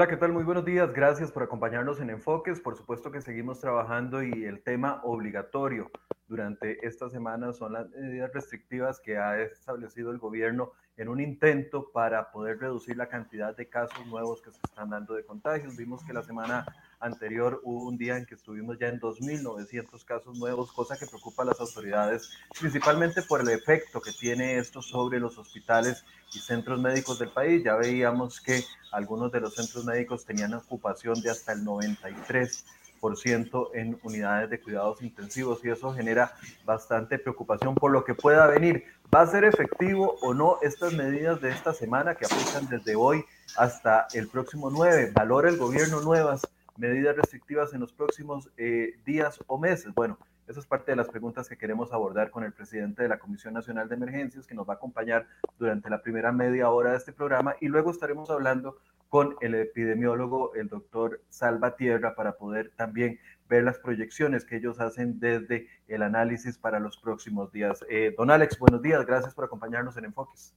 Hola, ¿qué tal? Muy buenos días. Gracias por acompañarnos en Enfoques. Por supuesto que seguimos trabajando y el tema obligatorio durante esta semana son las medidas restrictivas que ha establecido el gobierno en un intento para poder reducir la cantidad de casos nuevos que se están dando de contagios. Vimos que la semana anterior hubo un día en que estuvimos ya en 2.900 casos nuevos, cosa que preocupa a las autoridades, principalmente por el efecto que tiene esto sobre los hospitales y centros médicos del país. Ya veíamos que algunos de los centros médicos tenían ocupación de hasta el 93 en unidades de cuidados intensivos y eso genera bastante preocupación por lo que pueda venir. ¿Va a ser efectivo o no estas medidas de esta semana que aplican desde hoy hasta el próximo 9? ¿Valora el gobierno nuevas medidas restrictivas en los próximos eh, días o meses? Bueno, esa es parte de las preguntas que queremos abordar con el presidente de la Comisión Nacional de Emergencias, que nos va a acompañar durante la primera media hora de este programa, y luego estaremos hablando con el epidemiólogo, el doctor Salvatierra, para poder también ver las proyecciones que ellos hacen desde el análisis para los próximos días. Eh, don Alex, buenos días, gracias por acompañarnos en Enfoques.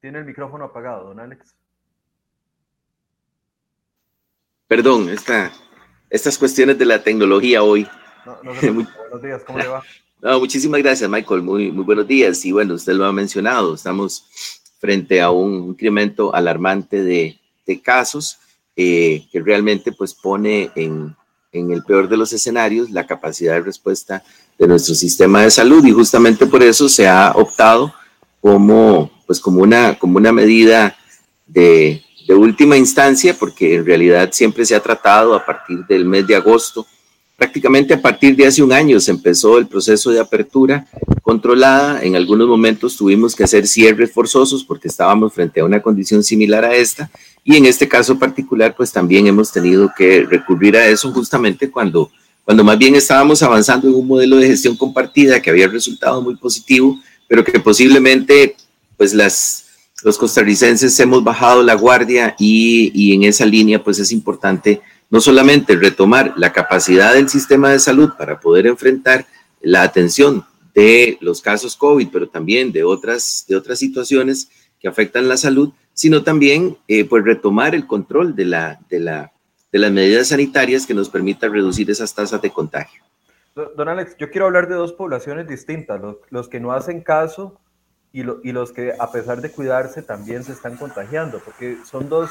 Tiene el micrófono apagado, don Alex. Perdón, está estas cuestiones de la tecnología hoy. No, no buenos días, ¿cómo le va? No, muchísimas gracias, Michael. Muy, muy buenos días. Y bueno, usted lo ha mencionado, estamos frente a un incremento alarmante de, de casos eh, que realmente pues pone en, en el peor de los escenarios la capacidad de respuesta de nuestro sistema de salud y justamente por eso se ha optado como pues como una como una medida de, de última instancia, porque en realidad siempre se ha tratado a partir del mes de agosto, prácticamente a partir de hace un año se empezó el proceso de apertura controlada. En algunos momentos tuvimos que hacer cierres forzosos porque estábamos frente a una condición similar a esta. Y en este caso particular, pues también hemos tenido que recurrir a eso justamente cuando, cuando más bien estábamos avanzando en un modelo de gestión compartida que había resultado muy positivo, pero que posiblemente pues las los costarricenses hemos bajado la guardia y, en esa línea pues es importante no solamente retomar la capacidad del sistema de salud para poder enfrentar la atención de los casos COVID, pero también de otras, de otras situaciones que afectan la salud, sino también eh, pues retomar el control de, la, de, la, de las medidas sanitarias que nos permita reducir esas tasas de contagio. Don Alex, yo quiero hablar de dos poblaciones distintas, los, los que no hacen caso y, los que a pesar de cuidarse también se están contagiando, porque son dos,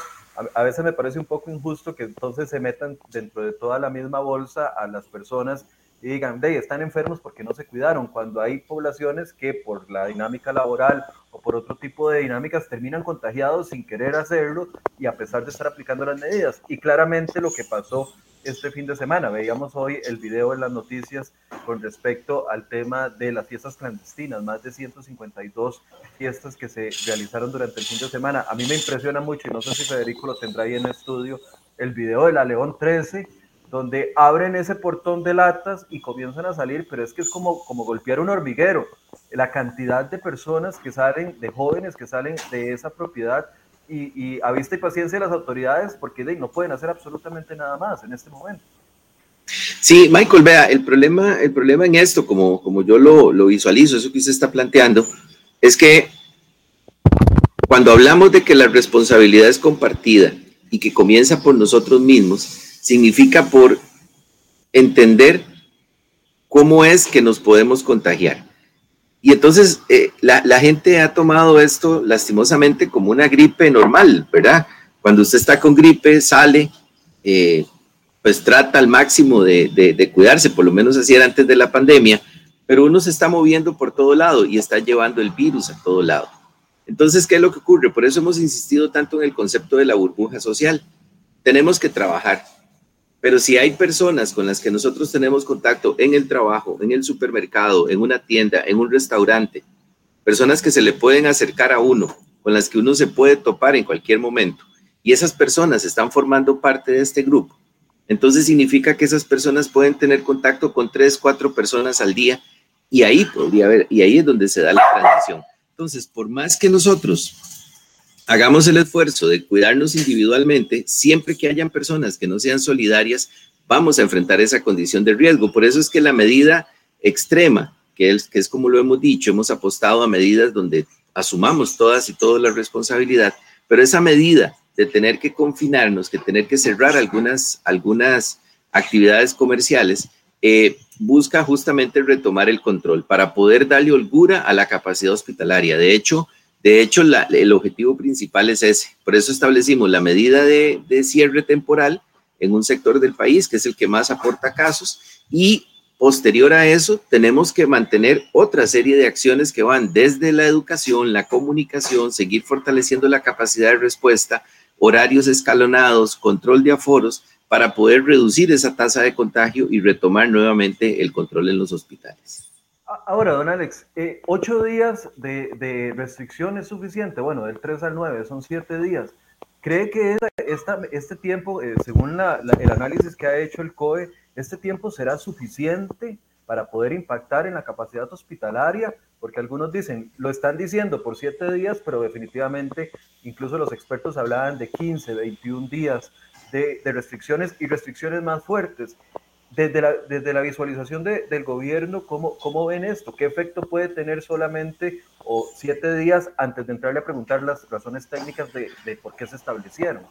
a, veces me parece un poco injusto que entonces se metan dentro de toda la misma bolsa a las personas y digan, de están enfermos porque no se cuidaron, cuando hay poblaciones que por la dinámica laboral o por otro tipo de dinámicas terminan contagiados sin querer hacerlo y a pesar de estar aplicando las medidas. Y claramente lo que pasó este fin de semana. Veíamos hoy el video en las noticias con respecto al tema de las fiestas clandestinas, más de 152 fiestas que se realizaron durante el fin de semana. A mí me impresiona mucho, y no sé si Federico lo tendrá ahí en el estudio, el video de la León 13, donde abren ese portón de latas y comienzan a salir, pero es que es como, como golpear un hormiguero. La cantidad de personas que salen, de jóvenes que salen de esa propiedad y, vista y paciencia de las autoridades porque no pueden hacer absolutamente nada más en este momento. Sí, Michael, vea, el problema, el problema en esto, como, como yo lo, lo visualizo, eso que usted está planteando, es que cuando hablamos de que la responsabilidad es compartida y que comienza por nosotros mismos, significa por entender cómo es que nos podemos contagiar. Y entonces eh, la, gente ha tomado esto lastimosamente como una gripe normal, ¿verdad? Cuando usted está con gripe, sale, eh, pues trata al máximo de, cuidarse, por lo menos así era antes de la pandemia, pero uno se está moviendo por todo lado y está llevando el virus a todo lado. Entonces, ¿qué es lo que ocurre? Por eso hemos insistido tanto en el concepto de la burbuja social. Tenemos que trabajar, pero si hay personas con las que nosotros tenemos contacto en el trabajo, en el supermercado, en una tienda, en un restaurante, personas que se le pueden acercar a uno, con las que uno se puede topar en cualquier momento, y esas personas están formando parte de este grupo, entonces significa que esas personas pueden tener contacto con tres, cuatro personas al día, y ahí podría haber, y ahí es donde se da la transición. Entonces, por más que nosotros hagamos el esfuerzo de cuidarnos individualmente, siempre que hayan personas que no sean solidarias, vamos a enfrentar esa condición de riesgo. Por eso es que la medida extrema, que es, como lo hemos dicho, hemos apostado a medidas donde asumamos todas y toda la responsabilidad, pero esa medida de tener que confinarnos, que tener que cerrar algunas, algunas actividades comerciales, eh, busca justamente retomar el control para poder darle holgura a la capacidad hospitalaria. De hecho, de hecho el objetivo principal es ese. Por eso establecimos la medida de, cierre temporal en un sector del país, que es el que más aporta casos, y posterior a eso tenemos que mantener otra serie de acciones que van desde la educación, la comunicación, seguir fortaleciendo la capacidad de respuesta, horarios escalonados, control de aforos, para poder reducir esa tasa de contagio y retomar nuevamente el control en los hospitales. Ahora, don Alex, eh, ocho días de, de, restricción es suficiente. Bueno, del 3 al 9 son siete días. ¿Cree que esta, este tiempo, eh, según la, el análisis que ha hecho el COE, este tiempo será suficiente para poder impactar en la capacidad hospitalaria? Porque algunos dicen, lo están diciendo por siete días, pero definitivamente incluso los expertos hablaban de 15, 21 días de, de restricciones y restricciones más fuertes. Desde la, desde la visualización de, del gobierno, ¿cómo, ¿cómo ven esto? ¿Qué efecto puede tener solamente o siete días antes de entrarle a preguntar las razones técnicas de, de por qué se establecieron?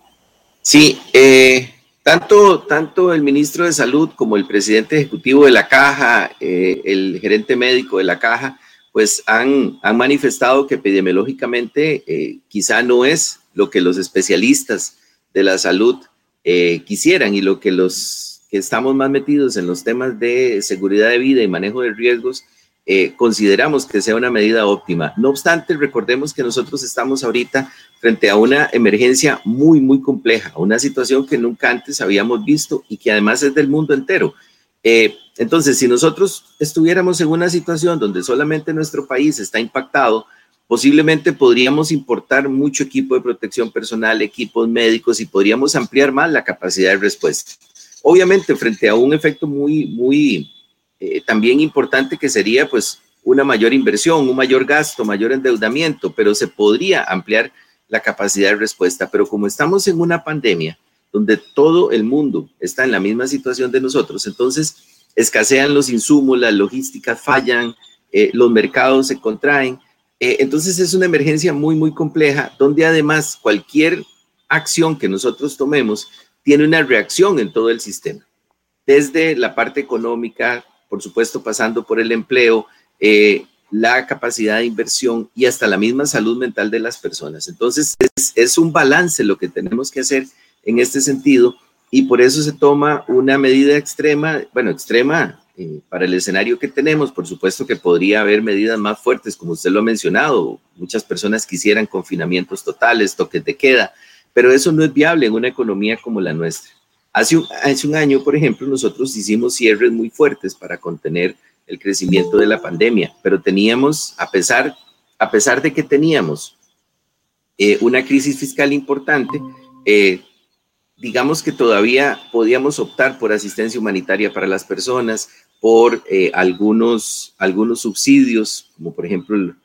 Sí, eh, tanto, tanto el ministro de Salud como el presidente ejecutivo de la Caja, eh, el gerente médico de la Caja, pues han, han manifestado que epidemiológicamente eh, quizá no es lo que los especialistas de la salud eh, quisieran y lo que los estamos más metidos en los temas de seguridad de vida y manejo de riesgos eh, consideramos que sea una medida óptima. No obstante, recordemos que nosotros estamos ahorita frente a una emergencia muy, muy compleja, una situación que nunca antes habíamos visto y que además es del mundo entero. Eh, entonces, si nosotros estuviéramos en una situación donde solamente nuestro país está impactado, posiblemente podríamos importar mucho equipo de protección personal, equipos médicos y podríamos ampliar más la capacidad de respuesta. Obviamente, frente a un efecto muy, muy eh, también importante que sería pues una mayor inversión, un mayor gasto, mayor endeudamiento, pero se podría ampliar la capacidad de respuesta. Pero como estamos en una pandemia donde todo el mundo está en la misma situación de nosotros, entonces escasean los insumos, las logísticas fallan, eh, los mercados se contraen eh, entonces es una emergencia muy, muy compleja, donde además cualquier acción que nosotros tomemos tiene una reacción en todo el sistema, desde la parte económica, por supuesto, pasando por el empleo, eh, la capacidad de inversión y hasta la misma salud mental de las personas. Entonces es, un balance lo que tenemos que hacer en este sentido y por eso se toma una medida extrema, bueno, extrema eh, para el escenario que tenemos, por supuesto que podría haber medidas más fuertes, como usted lo ha mencionado. Muchas personas quisieran confinamientos totales, toques de queda, pero eso no es viable en una economía como la nuestra. Hace un, un año, por ejemplo, nosotros hicimos cierres muy fuertes para contener el crecimiento de la pandemia, pero teníamos, a pesar, a pesar de que teníamos eh, una crisis fiscal importante, eh, digamos que todavía podíamos optar por asistencia humanitaria para las personas, por eh, algunos, algunos subsidios, como por ejemplo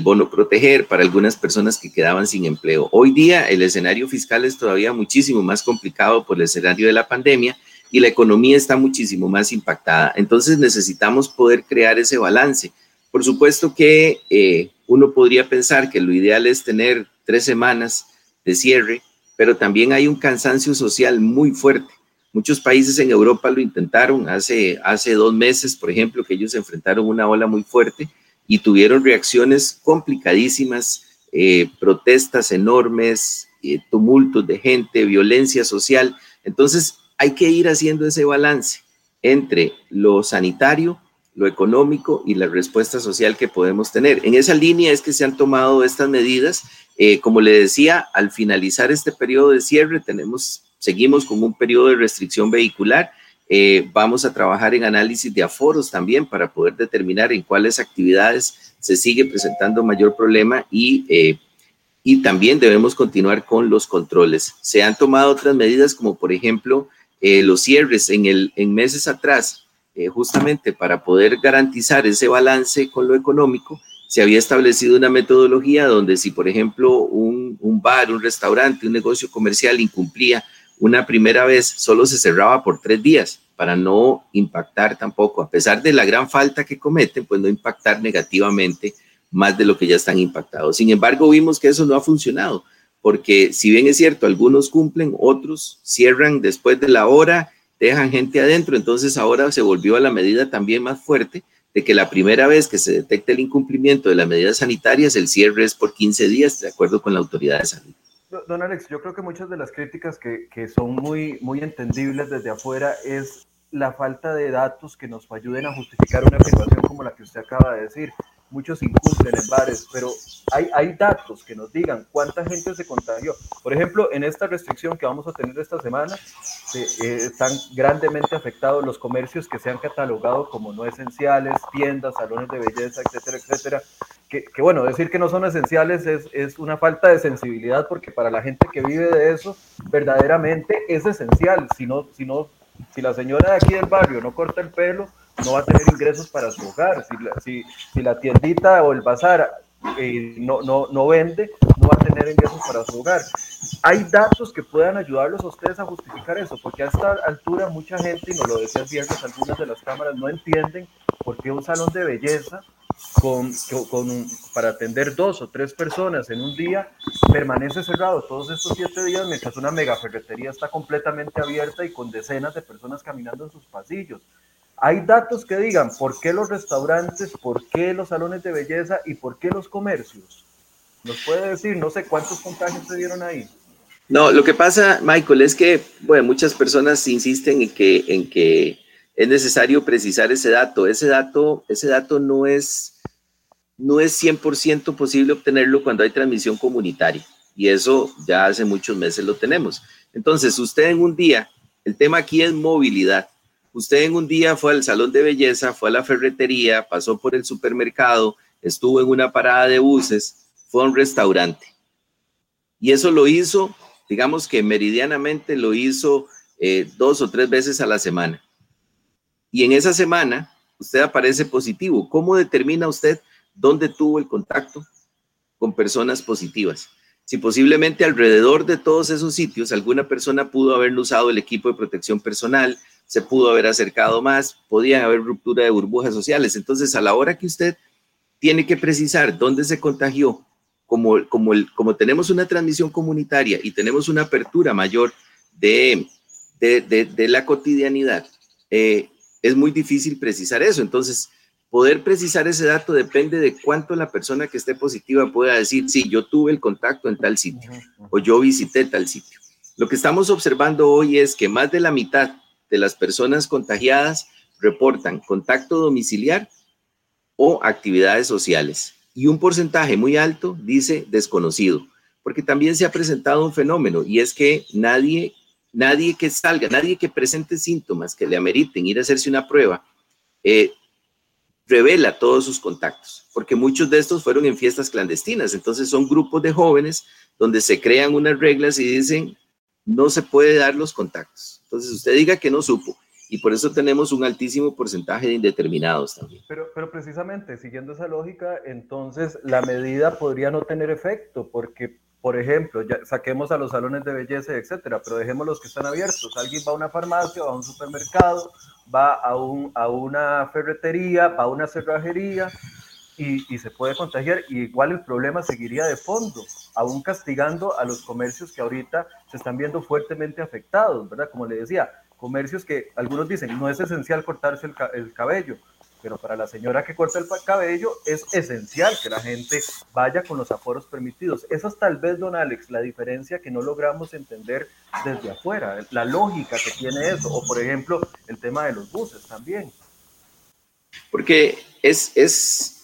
bono proteger para algunas personas que quedaban sin empleo. Hoy día el escenario fiscal es todavía muchísimo más complicado por el escenario de la pandemia y la economía está muchísimo más impactada. Entonces necesitamos poder crear ese balance. Por supuesto que eh, uno podría pensar que lo ideal es tener tres semanas de cierre, pero también hay un cansancio social muy fuerte. Muchos países en Europa lo intentaron hace, hace dos meses, por ejemplo, que ellos enfrentaron una ola muy fuerte y tuvieron reacciones complicadísimas, eh, protestas enormes, eh, tumultos de gente, violencia social. Entonces hay que ir haciendo ese balance entre lo sanitario, lo económico y la respuesta social que podemos tener. En esa línea es que se han tomado estas medidas eh, como le decía, al finalizar este periodo de cierre, tenemos, seguimos con un periodo de restricción vehicular. Eh, vamos a trabajar en análisis de aforos también para poder determinar en cuáles actividades se sigue presentando mayor problema y, eh, y también debemos continuar con los controles. Se han tomado otras medidas como por ejemplo los cierres en, el, en meses atrás, justamente para poder garantizar ese balance con lo económico se había establecido una metodología donde si, por ejemplo, un, bar, un restaurante, un negocio comercial incumplía una primera vez, solo se cerraba por tres días para no impactar tampoco, a pesar de la gran falta que cometen, pues no impactar negativamente más de lo que ya están impactados. Sin embargo, vimos que eso no ha funcionado porque si bien es cierto, algunos cumplen, otros cierran después de la hora, dejan gente adentro, entonces ahora se volvió a la medida también más fuerte de que la primera vez que se detecta el incumplimiento de las medidas sanitarias, el cierre es por 15 días, de acuerdo con la autoridad de salud. Don Alex, yo creo que muchas de las críticas que, que son muy, muy entendibles desde afuera es la falta de datos que nos ayuden a justificar una afirmación como la que usted acaba de decir muchos incumplen en bares, pero hay, hay datos que nos digan cuánta gente se contagió. Por ejemplo, en esta restricción que vamos a tener esta semana, eh, están grandemente afectados los comercios que se han catalogado como no esenciales, tiendas, salones de belleza, etcétera, etcétera. Que, que bueno, decir que no son esenciales es, es una falta de sensibilidad porque para la gente que vive de eso, verdaderamente es esencial. Si, no, si, no, si la señora de aquí del barrio no corta el pelo, no va a tener ingresos para su hogar. Si la, si, si la tiendita o el bazar eh, no, no, no vende, no va a tener ingresos para su hogar. Hay datos que puedan ayudarlos a ustedes a justificar eso, porque a esta altura mucha gente, y nos lo decía el viernes algunas de las cámaras, no entienden por qué un salón de belleza con, con para atender dos o tres personas en un día permanece cerrado todos estos siete días mientras una mega ferretería está completamente abierta y con decenas de personas caminando en sus pasillos. Hay datos que digan por qué los restaurantes, por qué los salones de belleza y por qué los comercios. ¿Nos puede decir, no sé cuántos contagios se dieron ahí? No, lo que pasa, Michael, es que bueno, muchas personas insisten en que, en que es necesario precisar ese dato. Ese dato, ese dato no es, no es 100% posible obtenerlo cuando hay transmisión comunitaria. Y eso ya hace muchos meses lo tenemos. Entonces, usted en un día, el tema aquí es movilidad. Usted en un día fue al salón de belleza, fue a la ferretería, pasó por el supermercado, estuvo en una parada de buses, fue a un restaurante. Y eso lo hizo, digamos que meridianamente lo hizo eh, dos o tres veces a la semana. Y en esa semana usted aparece positivo. ¿Cómo determina usted dónde tuvo el contacto con personas positivas? Si posiblemente alrededor de todos esos sitios alguna persona pudo haber usado el equipo de protección personal, se pudo haber acercado más, podían haber ruptura de burbujas sociales. Entonces, a la hora que usted tiene que precisar dónde se contagió, como, como, el, como tenemos una transmisión comunitaria y tenemos una apertura mayor de, de, de, la cotidianidad, eh, es muy difícil precisar eso. Entonces, poder precisar ese dato depende de cuánto la persona que esté positiva pueda decir, sí, yo tuve el contacto en tal sitio o yo visité tal sitio. Lo que estamos observando hoy es que más de la mitad de las personas contagiadas reportan contacto domiciliar o actividades sociales. Y un porcentaje muy alto dice desconocido, porque también se ha presentado un fenómeno y es que nadie, nadie que salga, nadie que presente síntomas que le ameriten ir a hacerse una prueba, eh, revela todos sus contactos, porque muchos de estos fueron en fiestas clandestinas. Entonces son grupos de jóvenes donde se crean unas reglas y dicen, no se puede dar los contactos. Entonces usted diga que no supo. Y por eso tenemos un altísimo porcentaje de indeterminados también. Pero, pero precisamente, siguiendo esa lógica, entonces la medida podría no tener efecto, porque, por ejemplo, ya saquemos a los salones de belleza, etcétera, pero dejemos los que están abiertos. Alguien va a una farmacia, va a un supermercado, va a, un, a una ferretería, va a una cerrajería, y, se puede contagiar y igual el problema seguiría de fondo, aún castigando a los comercios que ahorita se están viendo fuertemente afectados, ¿verdad? Como le decía, comercios que algunos dicen no es esencial cortarse el, cabello, pero para la señora que corta el cabello es esencial que la gente vaya con los aforos permitidos. Esa es tal vez, don Alex, la diferencia que no logramos entender desde afuera, la lógica que tiene eso, o por ejemplo, el tema de los buses también. Porque es, es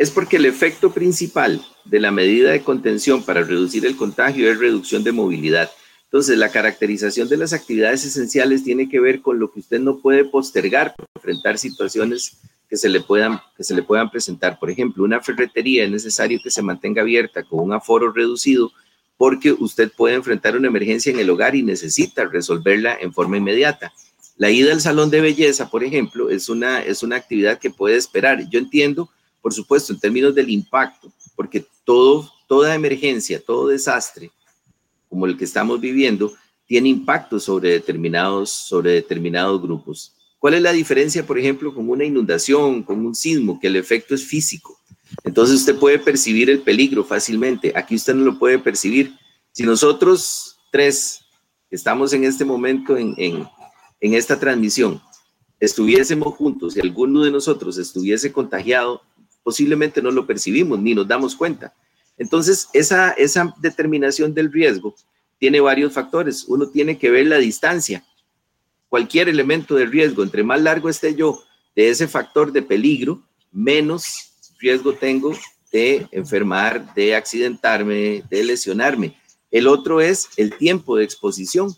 es porque el efecto principal de la medida de contención para reducir el contagio es reducción de movilidad. Entonces, la caracterización de las actividades esenciales tiene que ver con lo que usted no puede postergar enfrentar situaciones que se le puedan, que se le puedan presentar. Por ejemplo, una ferretería es necesario que se mantenga abierta con un aforo reducido porque usted puede enfrentar una emergencia en el hogar y necesita resolverla en forma inmediata. La ida al salón de belleza, por ejemplo, es una, es una actividad que puede esperar. Yo entiendo por supuesto, en términos del impacto, porque todo, toda emergencia, todo desastre, como el que estamos viviendo, tiene impacto sobre determinados, sobre determinados grupos. ¿Cuál es la diferencia, por ejemplo, con una inundación, con un sismo, que el efecto es físico? Entonces usted puede percibir el peligro fácilmente. Aquí usted no lo puede percibir. Si nosotros tres estamos en este momento en, en, en esta transmisión estuviésemos juntos y alguno de nosotros estuviese contagiado, posiblemente no lo percibimos ni nos damos cuenta. Entonces, esa, determinación del riesgo tiene varios factores. Uno tiene que ver la distancia. Cualquier elemento de riesgo, entre más largo esté yo de ese factor de peligro, menos riesgo tengo de enfermar, de accidentarme, de lesionarme. El otro es el tiempo de exposición.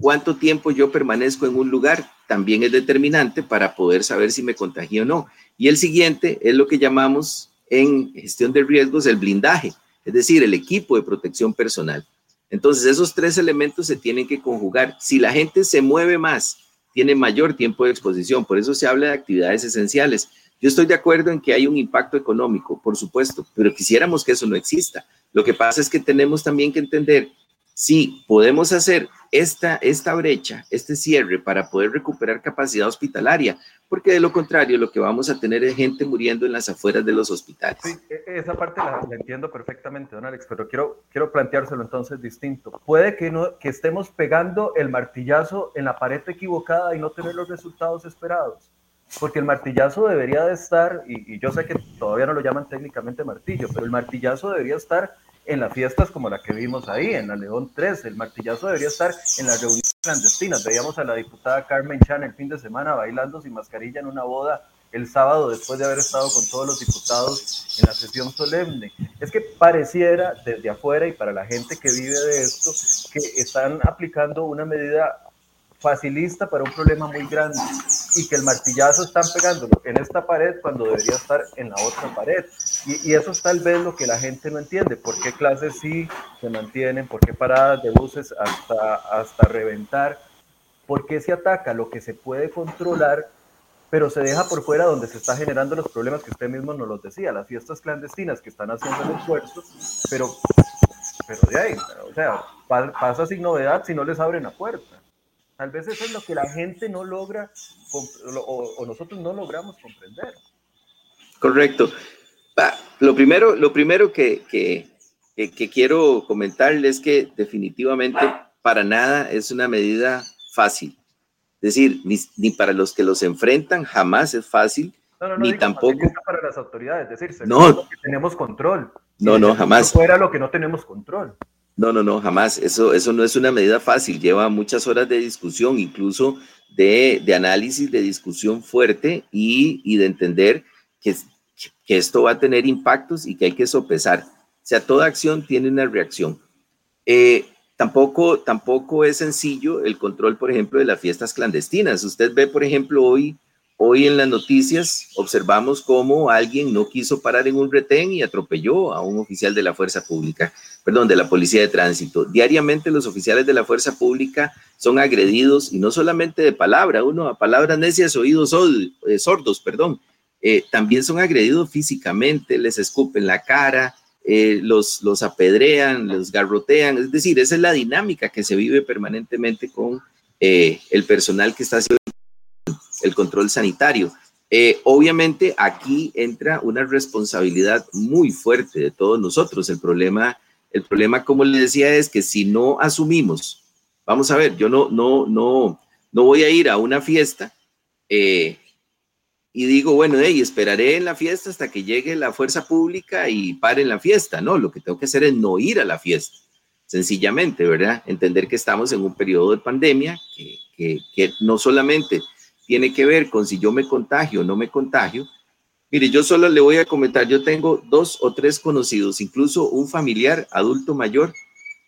Cuánto tiempo yo permanezco en un lugar también es determinante para poder saber si me contagio o no. Y el siguiente es lo que llamamos en gestión de riesgos el blindaje, es decir, el equipo de protección personal. Entonces, esos tres elementos se tienen que conjugar. Si la gente se mueve más, tiene mayor tiempo de exposición, por eso se habla de actividades esenciales. Yo estoy de acuerdo en que hay un impacto económico, por supuesto, pero quisiéramos que eso no exista. Lo que pasa es que tenemos también que entender si podemos hacer esta, esta brecha, este cierre para poder recuperar capacidad hospitalaria, porque de lo contrario lo que vamos a tener es gente muriendo en las afueras de los hospitales. Sí, e, e, esa parte la, entiendo perfectamente, don Alex, pero quiero, quiero planteárselo entonces distinto. Puede que, no, que estemos pegando el martillazo en la pared equivocada y no tener los resultados esperados porque el martillazo debería de estar, y, y, yo sé que todavía no lo llaman técnicamente martillo, pero el martillazo debería estar en las fiestas como la que vimos ahí, en la León 3. El martillazo debería estar en las reuniones clandestinas. Veíamos a la diputada Carmen Chan el fin de semana bailando sin mascarilla en una boda el sábado después de haber estado con todos los diputados en la sesión solemne. Es que pareciera desde afuera y para la gente que vive de esto que están aplicando una medida facilista para un problema muy grande y que el martillazo están pegándolo en esta pared cuando debería estar en la otra pared. Y, eso es tal vez lo que la gente no entiende, por qué clases sí se mantienen, por qué paradas de buses hasta, hasta reventar, por qué se ataca lo que se puede controlar, pero se deja por fuera donde se está generando los problemas que usted mismo nos los decía, las fiestas clandestinas que están haciendo el esfuerzo, pero, pero de ahí, o sea, pasa sin novedad si no les abren la puerta. Tal vez eso es lo que la gente no logra o, nosotros no logramos comprender. Correcto. Lo primero, lo primero que, que, quiero comentarles es que definitivamente para nada es una medida fácil. Es decir, ni, para los que los enfrentan jamás es fácil, ni tampoco para las autoridades. Es decir, no, que tenemos control. No, no, jamás. Fuera lo que no tenemos control. No, no, no, jamás. Eso, eso no es una medida fácil. Lleva muchas horas de discusión, incluso de, análisis, de discusión fuerte y, de entender que, que, esto va a tener impactos y que hay que sopesar. O sea, toda acción tiene una reacción. Eh, tampoco, tampoco es sencillo el control, por ejemplo, de las fiestas clandestinas. Usted ve, por ejemplo, hoy Hoy en las noticias observamos cómo alguien no quiso parar en un retén y atropelló a un oficial de la fuerza pública, perdón, de la policía de tránsito. Diariamente los oficiales de la fuerza pública son agredidos y no solamente de palabra, uno a palabras necias, oídos eh, sordos, perdón, eh, también son agredidos físicamente, les escupen la cara, eh, los, los apedrean, los garrotean, es decir, esa es la dinámica que se vive permanentemente con el personal que está haciendo el control sanitario. Eh, obviamente aquí entra una responsabilidad muy fuerte de todos nosotros. El problema, el problema, como le decía, es que si no asumimos, vamos a ver, yo no, no, no, no voy a ir a una fiesta eh, y digo, bueno, hey, esperaré en la fiesta hasta que llegue la fuerza pública y pare la fiesta. No, lo que tengo que hacer es no ir a la fiesta, sencillamente, ¿verdad? Entender que estamos en un periodo de pandemia que, que no solamente tiene que ver con si yo me contagio o no me contagio. Mire, yo solo le voy a comentar, yo tengo dos o tres conocidos, incluso un familiar adulto mayor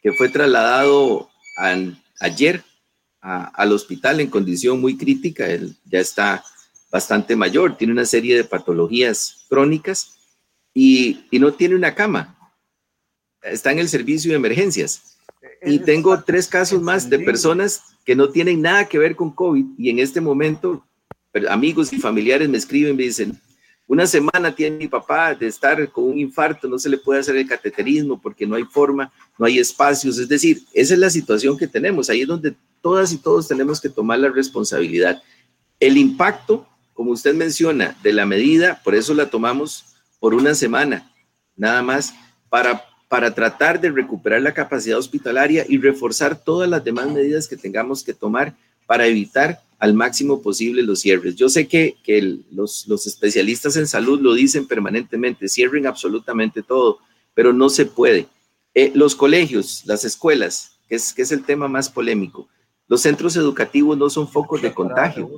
que fue trasladado ayer al hospital en condición muy crítica, él ya está bastante mayor, tiene una serie de patologías crónicas y, y no tiene una cama, está en el servicio de emergencias. Y tengo tres casos más de personas que no tienen nada que ver con COVID y en este momento amigos y familiares me escriben y me dicen, una semana tiene mi papá de estar con un infarto, no se le puede hacer el cateterismo porque no hay forma, no hay espacios. Es decir, esa es la situación que tenemos. Ahí es donde todas y todos tenemos que tomar la responsabilidad. El impacto, como usted menciona, de la medida, por eso la tomamos por una semana, nada más, para para tratar de recuperar la capacidad hospitalaria y reforzar todas las demás medidas que tengamos que tomar para evitar al máximo posible los cierres. Yo sé que, los, especialistas en salud lo dicen permanentemente, cierren absolutamente todo, pero no se puede. Eh, los colegios, las escuelas, que es, que es el tema más polémico, los centros educativos no son focos de contagio.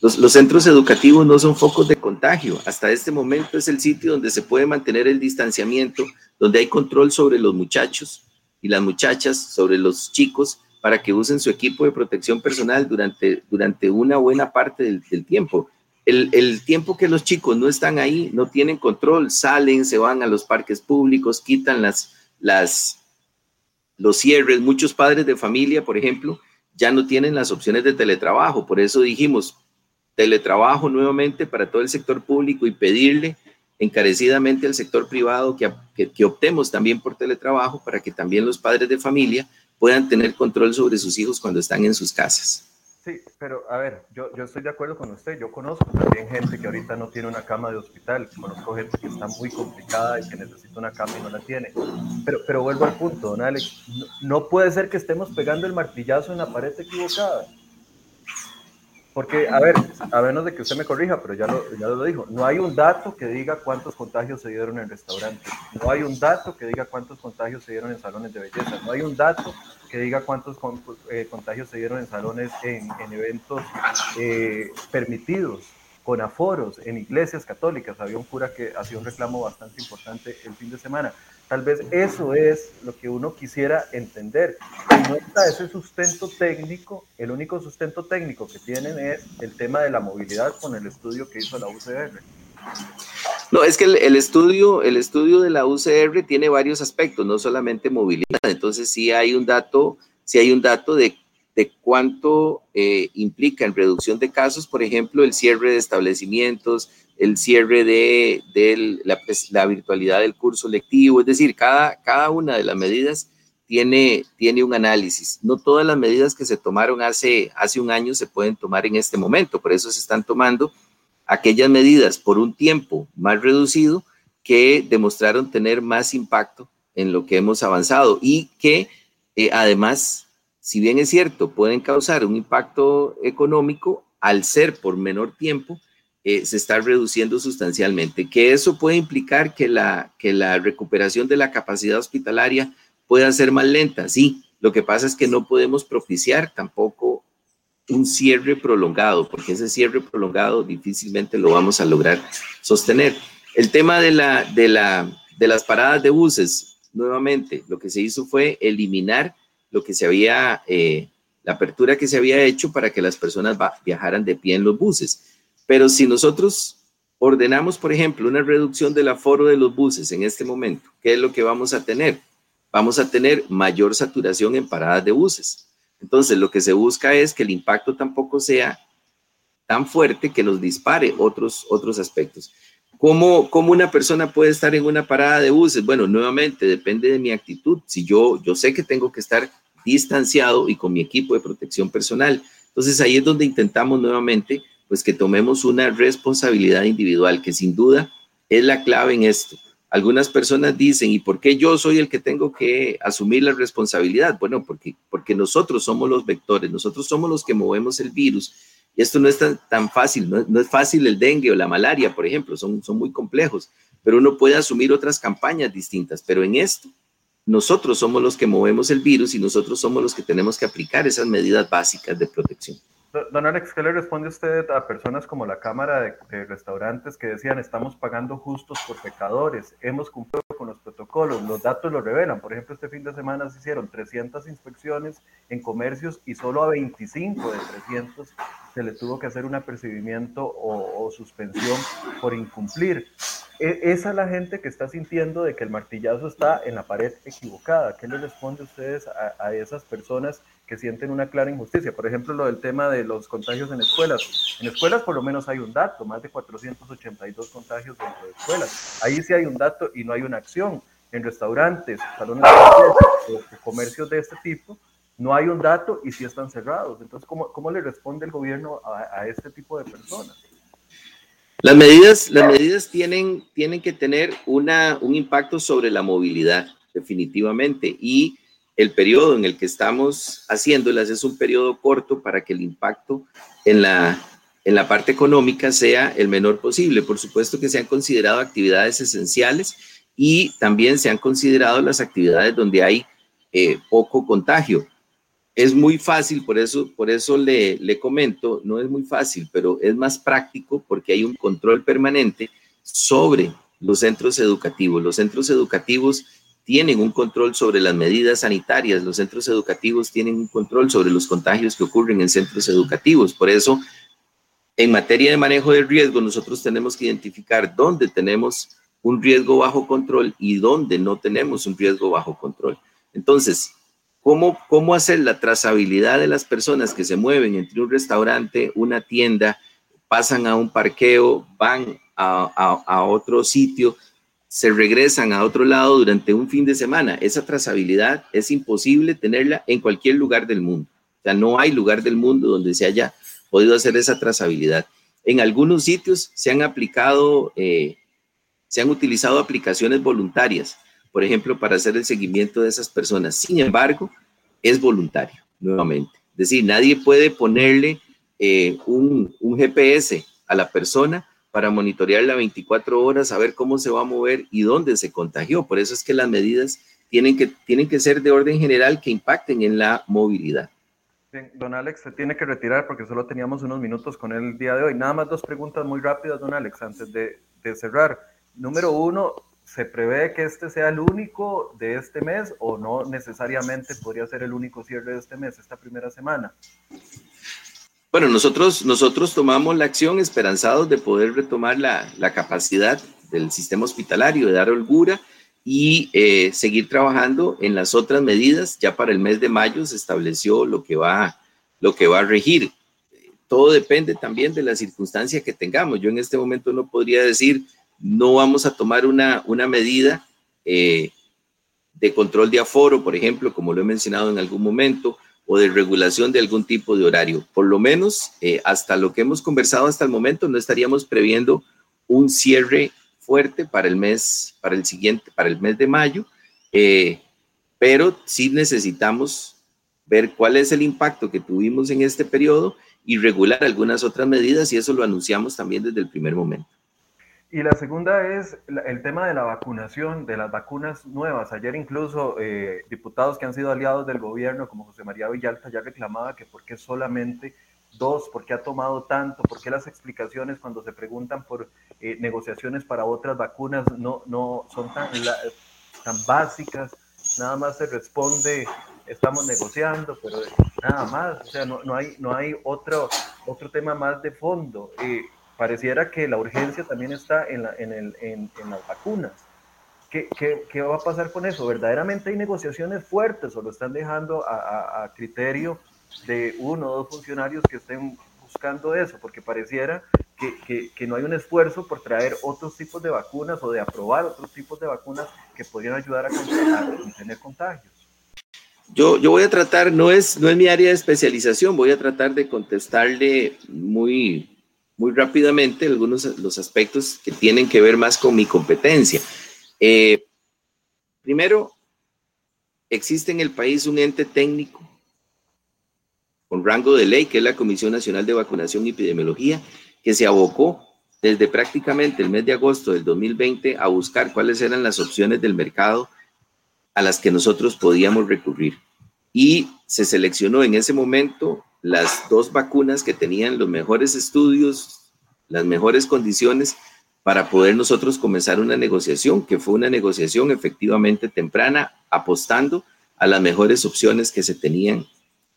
Los, centros educativos no son focos de contagio. Hasta este momento es el sitio donde se puede mantener el distanciamiento, donde hay control sobre los muchachos y las muchachas, sobre los chicos, para que usen su equipo de protección personal durante, durante una buena parte del, tiempo. El, el, tiempo que los chicos no están ahí, no tienen control, salen, se van a los parques públicos, quitan las, las, los cierres. Muchos padres de familia, por ejemplo, ya no tienen las opciones de teletrabajo. Por eso dijimos, teletrabajo nuevamente para todo el sector público y pedirle encarecidamente al sector privado que, que, optemos también por teletrabajo para que también los padres de familia puedan tener control sobre sus hijos cuando están en sus casas. Sí, pero a ver, yo, yo estoy de acuerdo con usted. Yo conozco también gente que ahorita no tiene una cama de hospital. Conozco gente que está muy complicada y que necesita una cama y no la tiene. Pero, pero vuelvo al punto, don Alex. no puede ser que estemos pegando el martillazo en la pared equivocada. Porque, a ver, a menos de que usted me corrija, pero ya lo, ya lo dijo, no hay un dato que diga cuántos contagios se dieron en restaurantes, no hay un dato que diga cuántos contagios se dieron en salones de belleza, no hay un dato que diga cuántos eh, contagios se dieron en salones, en, en eventos eh, permitidos, con aforos, en iglesias católicas. Había un cura que hacía un reclamo bastante importante el fin de semana. Tal vez eso es lo que uno quisiera entender. Si no está ese sustento técnico, el único sustento técnico que tienen es el tema de la movilidad con el estudio que hizo la UCR. No, es que el, estudio, el estudio de la UCR tiene varios aspectos, no solamente movilidad. Entonces sí hay un dato, sí hay un dato de, de cuánto eh, implica en reducción de casos, por ejemplo, el cierre de establecimientos, el cierre de, la, virtualidad del curso lectivo, es decir, cada, cada una de las medidas tiene, tiene un análisis. No todas las medidas que se tomaron hace, hace un año se pueden tomar en este momento, por eso se están tomando aquellas medidas por un tiempo más reducido que demostraron tener más impacto en lo que hemos avanzado y que eh, además, si bien es cierto, pueden causar un impacto económico al ser por menor tiempo, eh, se está reduciendo sustancialmente, que eso puede implicar que la, que la recuperación de la capacidad hospitalaria pueda ser más lenta. Sí, lo que pasa es que no podemos propiciar tampoco un cierre prolongado, porque ese cierre prolongado difícilmente lo vamos a lograr sostener. El tema de, la, de, la, de las paradas de buses, nuevamente, lo que se hizo fue eliminar lo que se había, eh, la apertura que se había hecho para que las personas viajaran de pie en los buses. Pero si nosotros ordenamos, por ejemplo, una reducción del aforo de los buses en este momento, ¿qué es lo que vamos a tener? Vamos a tener mayor saturación en paradas de buses. Entonces, lo que se busca es que el impacto tampoco sea tan fuerte que nos dispare otros, otros aspectos. ¿Cómo, ¿Cómo, una persona puede estar en una parada de buses? Bueno, nuevamente depende de mi actitud. Si yo, yo sé que tengo que estar distanciado y con mi equipo de protección personal. Entonces ahí es donde intentamos nuevamente pues que tomemos una responsabilidad individual, que sin duda es la clave en esto. Algunas personas dicen, ¿y por qué yo soy el que tengo que asumir la responsabilidad? Bueno, porque, porque nosotros somos los vectores, nosotros somos los que movemos el virus. Y esto no es tan, tan fácil, no, es fácil el dengue o la malaria, por ejemplo, son, son muy complejos, pero uno puede asumir otras campañas distintas. Pero en esto, nosotros somos los que movemos el virus y nosotros somos los que tenemos que aplicar esas medidas básicas de protección. Don Alex, ¿qué le responde usted a personas como la Cámara de, Restaurantes que decían estamos pagando justos por pecadores, hemos cumplido con los protocolos, los datos lo revelan? Por ejemplo, este fin de semana se hicieron 300 inspecciones en comercios y solo a 25 de 300 se le tuvo que hacer un apercibimiento o, suspensión por incumplir. E, esa es la gente que está sintiendo de que el martillazo está en la pared equivocada. ¿Qué le responde ustedes a, esas personas que sienten una clara injusticia. Por ejemplo, lo del tema de los contagios en escuelas. En escuelas por lo menos hay un dato, más de 482 contagios dentro de escuelas. Ahí sí hay un dato y no hay una acción. En restaurantes, salones de comercios de este tipo, no hay un dato y sí están cerrados. Entonces, ¿cómo, cómo le responde el gobierno a, a este tipo de personas? Las medidas, las medidas tienen, tienen que tener una, un impacto sobre la movilidad, definitivamente, y el periodo en el que estamos haciéndolas es un periodo corto para que el impacto en la, en la parte económica sea el menor posible. Por supuesto que se han considerado actividades esenciales y también se han considerado las actividades donde hay eh, poco contagio. Es muy fácil, por eso, por eso le, le comento, no es muy fácil, pero es más práctico porque hay un control permanente sobre los centros educativos. Los centros educativos tienen un control sobre las medidas sanitarias, los centros educativos tienen un control sobre los contagios que ocurren en centros educativos. Por eso en materia de manejo de riesgo, nosotros tenemos que identificar dónde tenemos un riesgo bajo control y dónde no tenemos un riesgo bajo control. Entonces, ¿cómo, cómo hacer la trazabilidad de las personas que se mueven entre un restaurante, una tienda, pasan a un parqueo, van a, a otro sitio, se regresan a otro lado durante un fin de semana? Esa trazabilidad es imposible tenerla en cualquier lugar del mundo. O sea, no hay lugar del mundo donde se haya podido hacer esa trazabilidad. En algunos sitios se han aplicado, eh, se han utilizado aplicaciones voluntarias, por ejemplo, para hacer el seguimiento de esas personas. Sin embargo, es voluntario, nuevamente. Es decir, nadie puede ponerle eh, un, un GPS a la persona para monitorearla 24 horas, saber cómo se va a mover y dónde se contagió. Por eso es que las medidas tienen que, tienen que ser de orden general que impacten en la movilidad. Bien, don Alex se tiene que retirar porque solo teníamos unos minutos con él el día de hoy. Nada más dos preguntas muy rápidas, don Alex, antes de, de cerrar. Número uno, ¿se prevé que este sea el único de este mes o no necesariamente podría ser el único cierre de este mes, esta primera semana? Bueno, nosotros, nosotros tomamos la acción esperanzados de poder retomar la, la capacidad del sistema hospitalario, de dar holgura y eh, seguir trabajando en las otras medidas. Ya para el mes de mayo se estableció lo que va, lo que va a regir. Todo depende también de la circunstancia que tengamos. Yo en este momento no podría decir, no vamos a tomar una, una medida eh, de control de aforo, por ejemplo, como lo he mencionado en algún momento, o de regulación de algún tipo de horario. Por lo menos, eh, hasta lo que hemos conversado hasta el momento, no estaríamos previendo un cierre fuerte para el mes, para el siguiente, para el mes de mayo, eh, pero sí necesitamos ver cuál es el impacto que tuvimos en este periodo y regular algunas otras medidas y eso lo anunciamos también desde el primer momento. Y la segunda es el tema de la vacunación, de las vacunas nuevas. Ayer incluso eh, diputados que han sido aliados del gobierno, como José María Villalta, ya reclamaba que por qué solamente Dos, ¿por qué ha tomado tanto? ¿Por qué las explicaciones cuando se preguntan por eh, negociaciones para otras vacunas no, no son tan, tan básicas? Nada más se responde, estamos negociando, pero nada más, o sea, no, no hay, no hay otro, otro tema más de fondo. Eh, pareciera que la urgencia también está en, la, en, el, en, en las vacunas. ¿Qué, ¿Qué, qué, va a pasar con eso? ¿Verdaderamente hay negociaciones fuertes o lo están dejando a, a, a criterio de uno o dos funcionarios que estén buscando eso, porque pareciera que, que, que, no hay un esfuerzo por traer otros tipos de vacunas o de aprobar otros tipos de vacunas que podrían ayudar a, contener contagios. Yo, yo voy a tratar, no es, no es mi área de especialización, voy a tratar de contestarle muy, muy rápidamente algunos los aspectos que tienen que ver más con mi competencia. Eh, primero, existe en el país un ente técnico con rango de ley, que es la Comisión Nacional de Vacunación y Epidemiología, que se abocó desde prácticamente el mes de agosto del 2020 a buscar cuáles eran las opciones del mercado a las que nosotros podíamos recurrir. Y se seleccionó en ese momento las dos vacunas que tenían los mejores estudios, las mejores condiciones para poder nosotros comenzar una negociación, que fue una negociación efectivamente temprana, apostando a las mejores opciones que se tenían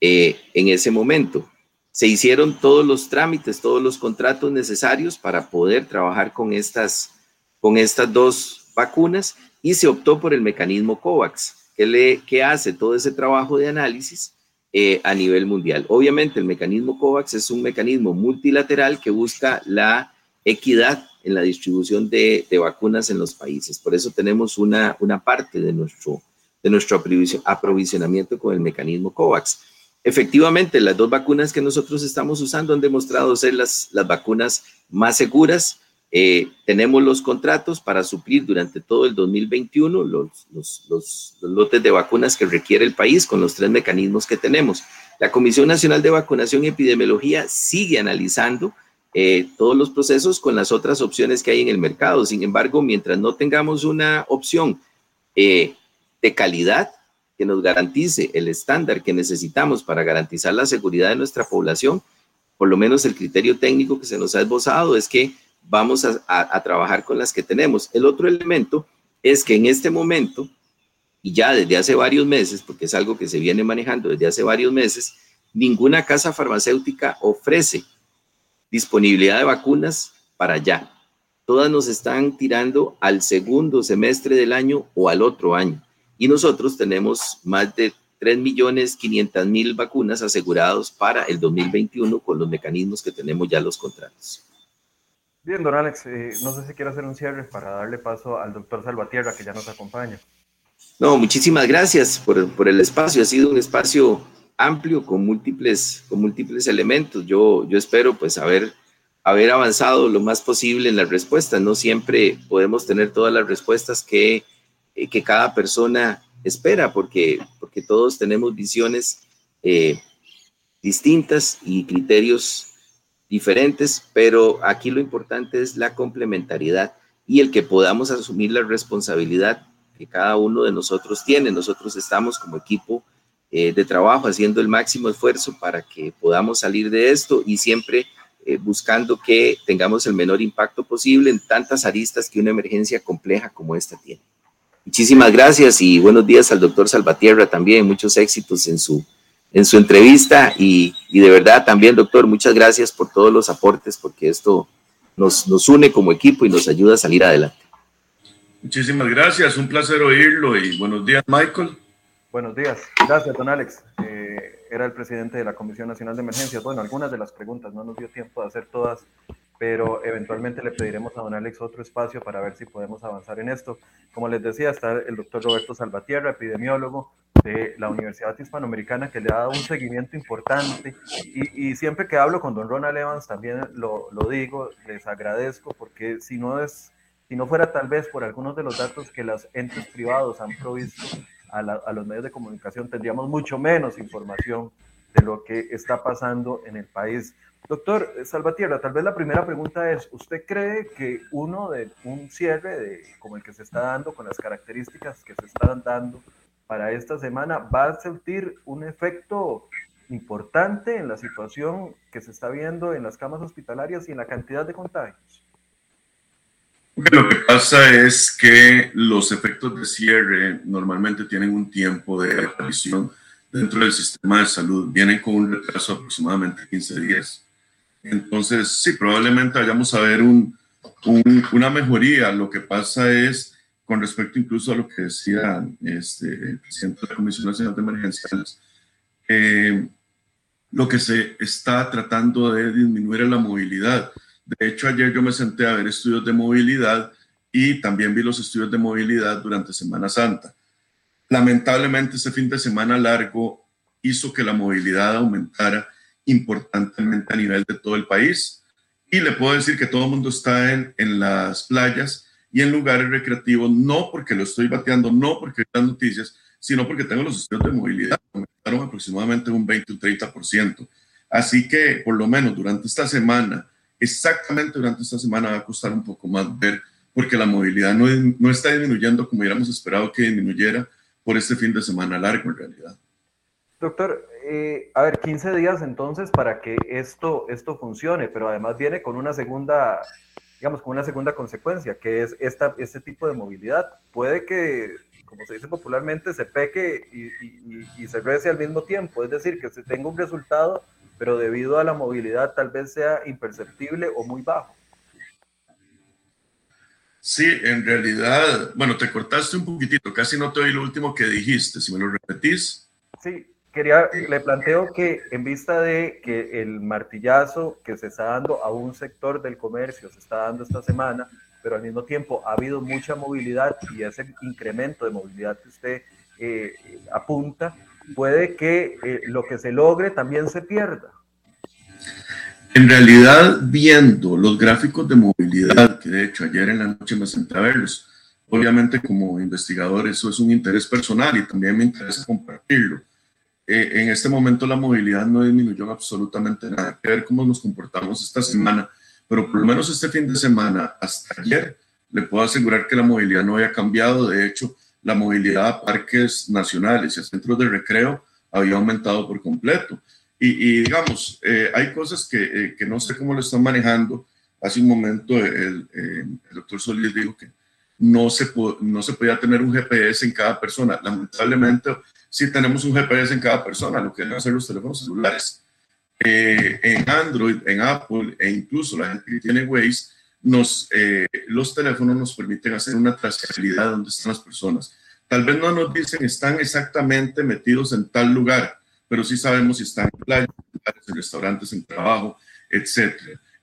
eh, en ese momento. Se hicieron todos los trámites, todos los contratos necesarios para poder trabajar con estas, con estas dos vacunas y se optó por el mecanismo COVAX, que, le, que hace todo ese trabajo de análisis eh, a nivel mundial. Obviamente el mecanismo COVAX es un mecanismo multilateral que busca la equidad en la distribución de, de vacunas en los países. Por eso tenemos una, una parte de nuestro, de nuestro aprovisionamiento con el mecanismo COVAX. Efectivamente, las dos vacunas que nosotros estamos usando han demostrado ser las, las vacunas más seguras, Eh, tenemos los contratos para suplir durante todo el 2021 los, los, los, lotes de vacunas que requiere el país con los tres mecanismos que tenemos. La Comisión Nacional de Vacunación y Epidemiología sigue analizando eh, todos los procesos con las otras opciones que hay en el mercado. Sin embargo, mientras no tengamos una opción eh, de calidad que nos garantice el estándar que necesitamos para garantizar la seguridad de nuestra población, por lo menos el criterio técnico que se nos ha esbozado es que vamos a, trabajar con las que tenemos. El otro elemento es que en este momento, y ya desde hace varios meses, porque es algo que se viene manejando desde hace varios meses, ninguna casa farmacéutica ofrece disponibilidad de vacunas para ya. Todas nos están tirando al segundo semestre del año o al otro año. Y nosotros tenemos más de 3.500.000 vacunas asegurados para el 2021 con los mecanismos que tenemos ya los contratos. Bien, don Alex, eh, no sé si quiere hacer un cierre para darle paso al doctor Salvatierra, que ya nos acompaña. No, muchísimas gracias por, por, el espacio. Ha sido un espacio amplio con múltiples, con múltiples elementos. Yo, yo espero pues haber, haber avanzado lo más posible en las respuestas. No siempre podemos tener todas las respuestas que, eh, que cada persona espera, porque, porque todos tenemos visiones eh, distintas y criterios diferentes, pero aquí lo importante es la complementariedad y el que podamos asumir la responsabilidad que cada uno de nosotros tiene. Nosotros estamos como equipo eh, de trabajo haciendo el máximo esfuerzo para que podamos salir de esto y siempre eh, buscando que tengamos el menor impacto posible en tantas aristas que una emergencia compleja como esta tiene. Muchísimas gracias y buenos días al doctor Salvatierra también. Muchos éxitos en su en su entrevista y, de verdad también, doctor, muchas gracias por todos los aportes porque esto nos, nos une como equipo y nos ayuda a salir adelante. Muchísimas gracias, un placer oírlo y buenos días, Michael. Buenos días, gracias, don Alex. Eh, era el presidente de la Comisión Nacional de Emergencias. Bueno, algunas de las preguntas no nos dio tiempo de hacer todas, pero eventualmente le pediremos a don Alex otro espacio para ver si podemos avanzar en esto. Como les decía, está el doctor Roberto Salvatierra, epidemiólogo, de la Universidad Hispanoamericana que le ha dado un seguimiento importante y, y, siempre que hablo con don Ronald Evans también lo, lo, digo, les agradezco porque si no es, si no fuera tal vez por algunos de los datos que los entes privados han provisto a, a los medios de comunicación tendríamos mucho menos información de lo que está pasando en el país. Doctor Salvatierra, tal vez la primera pregunta es, ¿usted cree que uno de un cierre de, como el que se está dando, con las características que se están dando, para esta semana va a sentir un efecto importante en la situación que se está viendo en las camas hospitalarias y en la cantidad de contagios? Lo que pasa es que los efectos de cierre normalmente tienen un tiempo de aparición dentro del sistema de salud, vienen con un retraso de aproximadamente 15 días. Entonces, sí, probablemente vayamos a ver un, una mejoría. Lo que pasa es con respecto incluso a lo que decía este, el presidente de la Comisión Nacional de Emergencias, eh, lo que se está tratando de disminuir es la movilidad. De hecho, ayer yo me senté a ver estudios de movilidad y también vi los estudios de movilidad durante Semana Santa. Lamentablemente, ese fin de semana largo hizo que la movilidad aumentara importantemente a nivel de todo el país. Y le puedo decir que todo el mundo está en, en las playas y en lugares recreativos, no porque lo estoy bateando, no porque las noticias, sino porque tengo los estudios de movilidad, aumentaron aproximadamente un 20 o 30%. Así que, por lo menos durante esta semana, exactamente durante esta semana va a costar un poco más ver, porque la movilidad no, no está disminuyendo como hubiéramos esperado que disminuyera por este fin de semana largo en realidad. Doctor, eh, a ver, 15 días entonces para que esto, esto funcione, pero además viene con una segunda digamos, con una segunda consecuencia, que es esta, este tipo de movilidad. Puede que, como se dice popularmente, se peque y, se rece al mismo tiempo, es decir, que se tenga un resultado, pero debido a la movilidad tal vez sea imperceptible o muy bajo. Sí, en realidad, bueno, te cortaste un poquitito, casi no te oí lo último que dijiste, si me lo repetís. Sí, quería, le planteo que en vista de que el martillazo que se está dando a un sector del comercio se está dando esta semana, pero al mismo tiempo ha habido mucha movilidad y ese incremento de movilidad que usted eh, apunta, puede que eh, lo que se logre también se pierda. En realidad, viendo los gráficos de movilidad, que de hecho ayer en la noche me senté a verlos, obviamente como investigador eso es un interés personal y también me interesa compartirlo. Eh, en este momento la movilidad no disminuyó absolutamente nada. Hay que ver cómo nos comportamos esta semana, pero por lo menos este fin de semana, hasta ayer, le puedo asegurar que la movilidad no había cambiado. De hecho, la movilidad a parques nacionales y a centros de recreo había aumentado por completo. Y, digamos, eh, hay cosas que, eh, que, no sé cómo lo están manejando. Hace un momento el, el doctor Solís dijo que no se, no se podía tener un GPS en cada persona. Lamentablemente, sí tenemos un GPS en cada persona, lo que deben hacer los teléfonos celulares. en Android, en Apple e incluso la gente que tiene Waze, nos, los teléfonos nos permiten hacer una trazabilidad de dónde están las personas. Tal vez no nos dicen están exactamente metidos en tal lugar, pero sí sabemos si están en playas, en restaurantes, en trabajo, etc.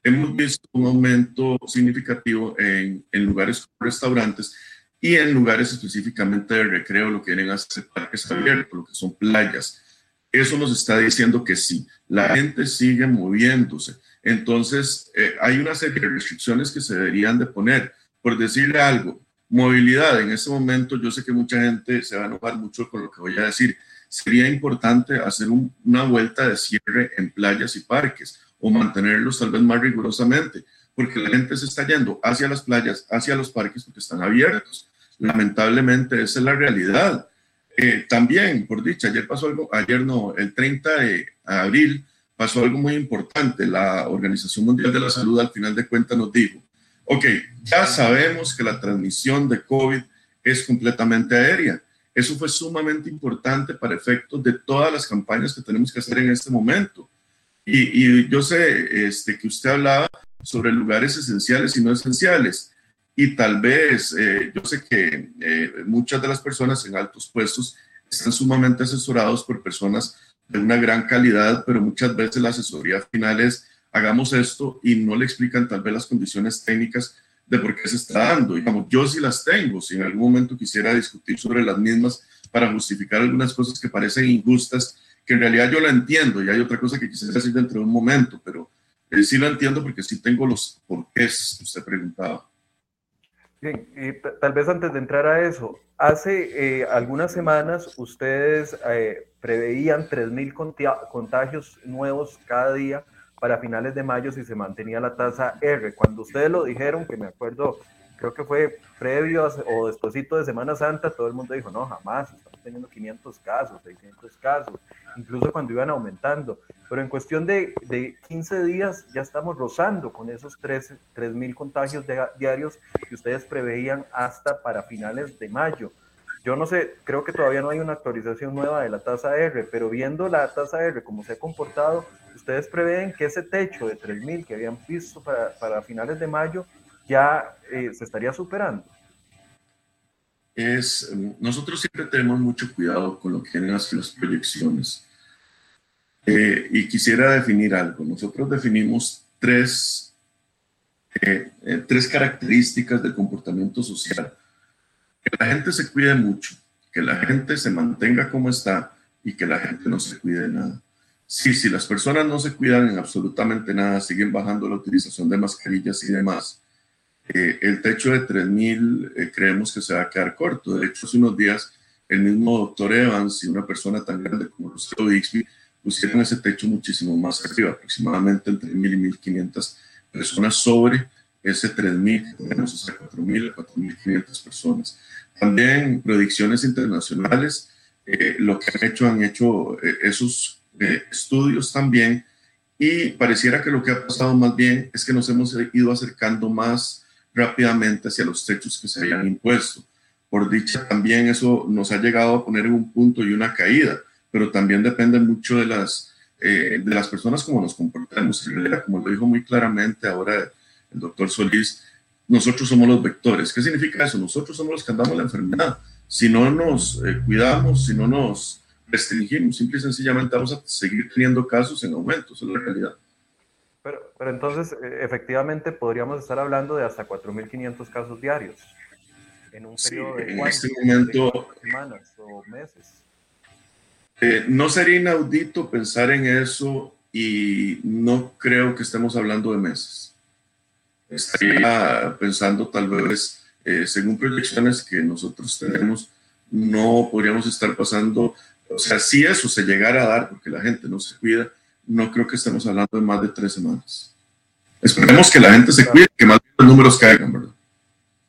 Hemos visto un aumento significativo en, en lugares como restaurantes y en lugares específicamente de recreo, lo a ser parques abiertos, lo que son playas. Eso nos está diciendo que sí, la gente sigue moviéndose. Entonces, eh, hay una serie de restricciones que se deberían de poner. Por decirle algo, movilidad, en este momento yo sé que mucha gente se va a enojar mucho con lo que voy a decir, sería importante hacer una vuelta de cierre en playas y parques o mantenerlos tal vez más rigurosamente, porque la gente se está yendo hacia las playas, hacia los parques porque están abiertos. Lamentablemente esa es la realidad. Eh, también, por dicha, ayer pasó algo, ayer no, el 30 de abril pasó algo muy importante. La Organización Mundial de la Salud al final de cuentas nos dijo, ok, ya sabemos que la transmisión de COVID es completamente aérea eso fue sumamente importante para efectos de todas las campañas que tenemos que hacer en este momento. Y, yo sé este, que usted hablaba sobre lugares esenciales y no esenciales. Y tal vez, eh, yo sé que eh, muchas de las personas en altos puestos están sumamente asesorados por personas de una gran calidad, pero muchas veces la asesoría final es hagamos esto y no le explican tal vez las condiciones técnicas de por qué se está dando. Digamos, yo sí las tengo, si en algún momento quisiera discutir sobre las mismas para justificar algunas cosas que parecen injustas, que en realidad yo la entiendo y hay otra cosa que quisiera decir dentro de un momento, pero eh, sí lo entiendo porque sí tengo los porqués que usted preguntaba. Bien, y tal vez antes de entrar a eso, hace eh, algunas semanas ustedes eh, preveían 3.000 contagios nuevos cada día para finales de mayo si se mantenía la tasa R. Cuando ustedes lo dijeron, que me acuerdo, creo que fue previo o despuesito de Semana Santa, todo el mundo dijo, no, jamás, teniendo 500 casos, 600 casos, incluso cuando iban aumentando. Pero en cuestión de, de 15 días ya estamos rozando con esos 3 mil contagios diarios que ustedes preveían hasta para finales de mayo. Yo no sé, creo que todavía no hay una actualización nueva de la tasa R, pero viendo la tasa R, cómo se ha comportado, ustedes prevén que ese techo de 3.000 que habían visto para, finales de mayo ya eh, se estaría superando. Nosotros siempre tenemos mucho cuidado con lo que vienen las, proyecciones. Eh, y quisiera definir algo. Nosotros definimos tres, eh, tres características del comportamiento social. Que la gente se cuide mucho, que la gente se mantenga como está y que la gente no se cuide de nada. Sí, si las personas no se cuidan en absolutamente nada, siguen bajando la utilización de mascarillas y demás, eh, el techo de 3.000 eh, creemos que se va a quedar corto. De hecho, hace unos días el mismo doctor Evans y una persona tan grande como Lucero Bixby pusieron ese techo muchísimo más arriba, aproximadamente entre 1.000 y 1.500 personas sobre ese 3.000, tenemos o sea, 4.000 a 4.500 personas. También predicciones internacionales, eh, lo que han hecho, han hecho esos estudios también y pareciera que lo que ha pasado más bien es que nos hemos ido acercando más rápidamente hacia los techos que se habían impuesto. Por dicha, también eso nos ha llegado a poner en un punto y una caída, pero también depende mucho de las, eh, de las personas como nos comportamos. Como lo dijo muy claramente ahora el doctor Solís, nosotros somos los vectores. ¿Qué significa eso? Nosotros somos los que andamos la enfermedad. Si no nos eh, cuidamos, si no nos restringimos, simple y sencillamente vamos a seguir teniendo casos en aumento, esa es la realidad. Pero, pero entonces, eh, efectivamente, podríamos estar hablando de hasta 4.500 casos diarios en un periodo de en este momento, semanas o meses. Eh, no sería inaudito pensar en eso y no creo que estemos hablando de meses. Estaría pensando tal vez, eh, según proyecciones que nosotros tenemos, no podríamos estar pasando, o sea, si eso se llegara a dar porque la gente no se cuida, no creo que estemos hablando de más de tres semanas. Esperemos que la gente se cuide, que más los números caigan, ¿verdad?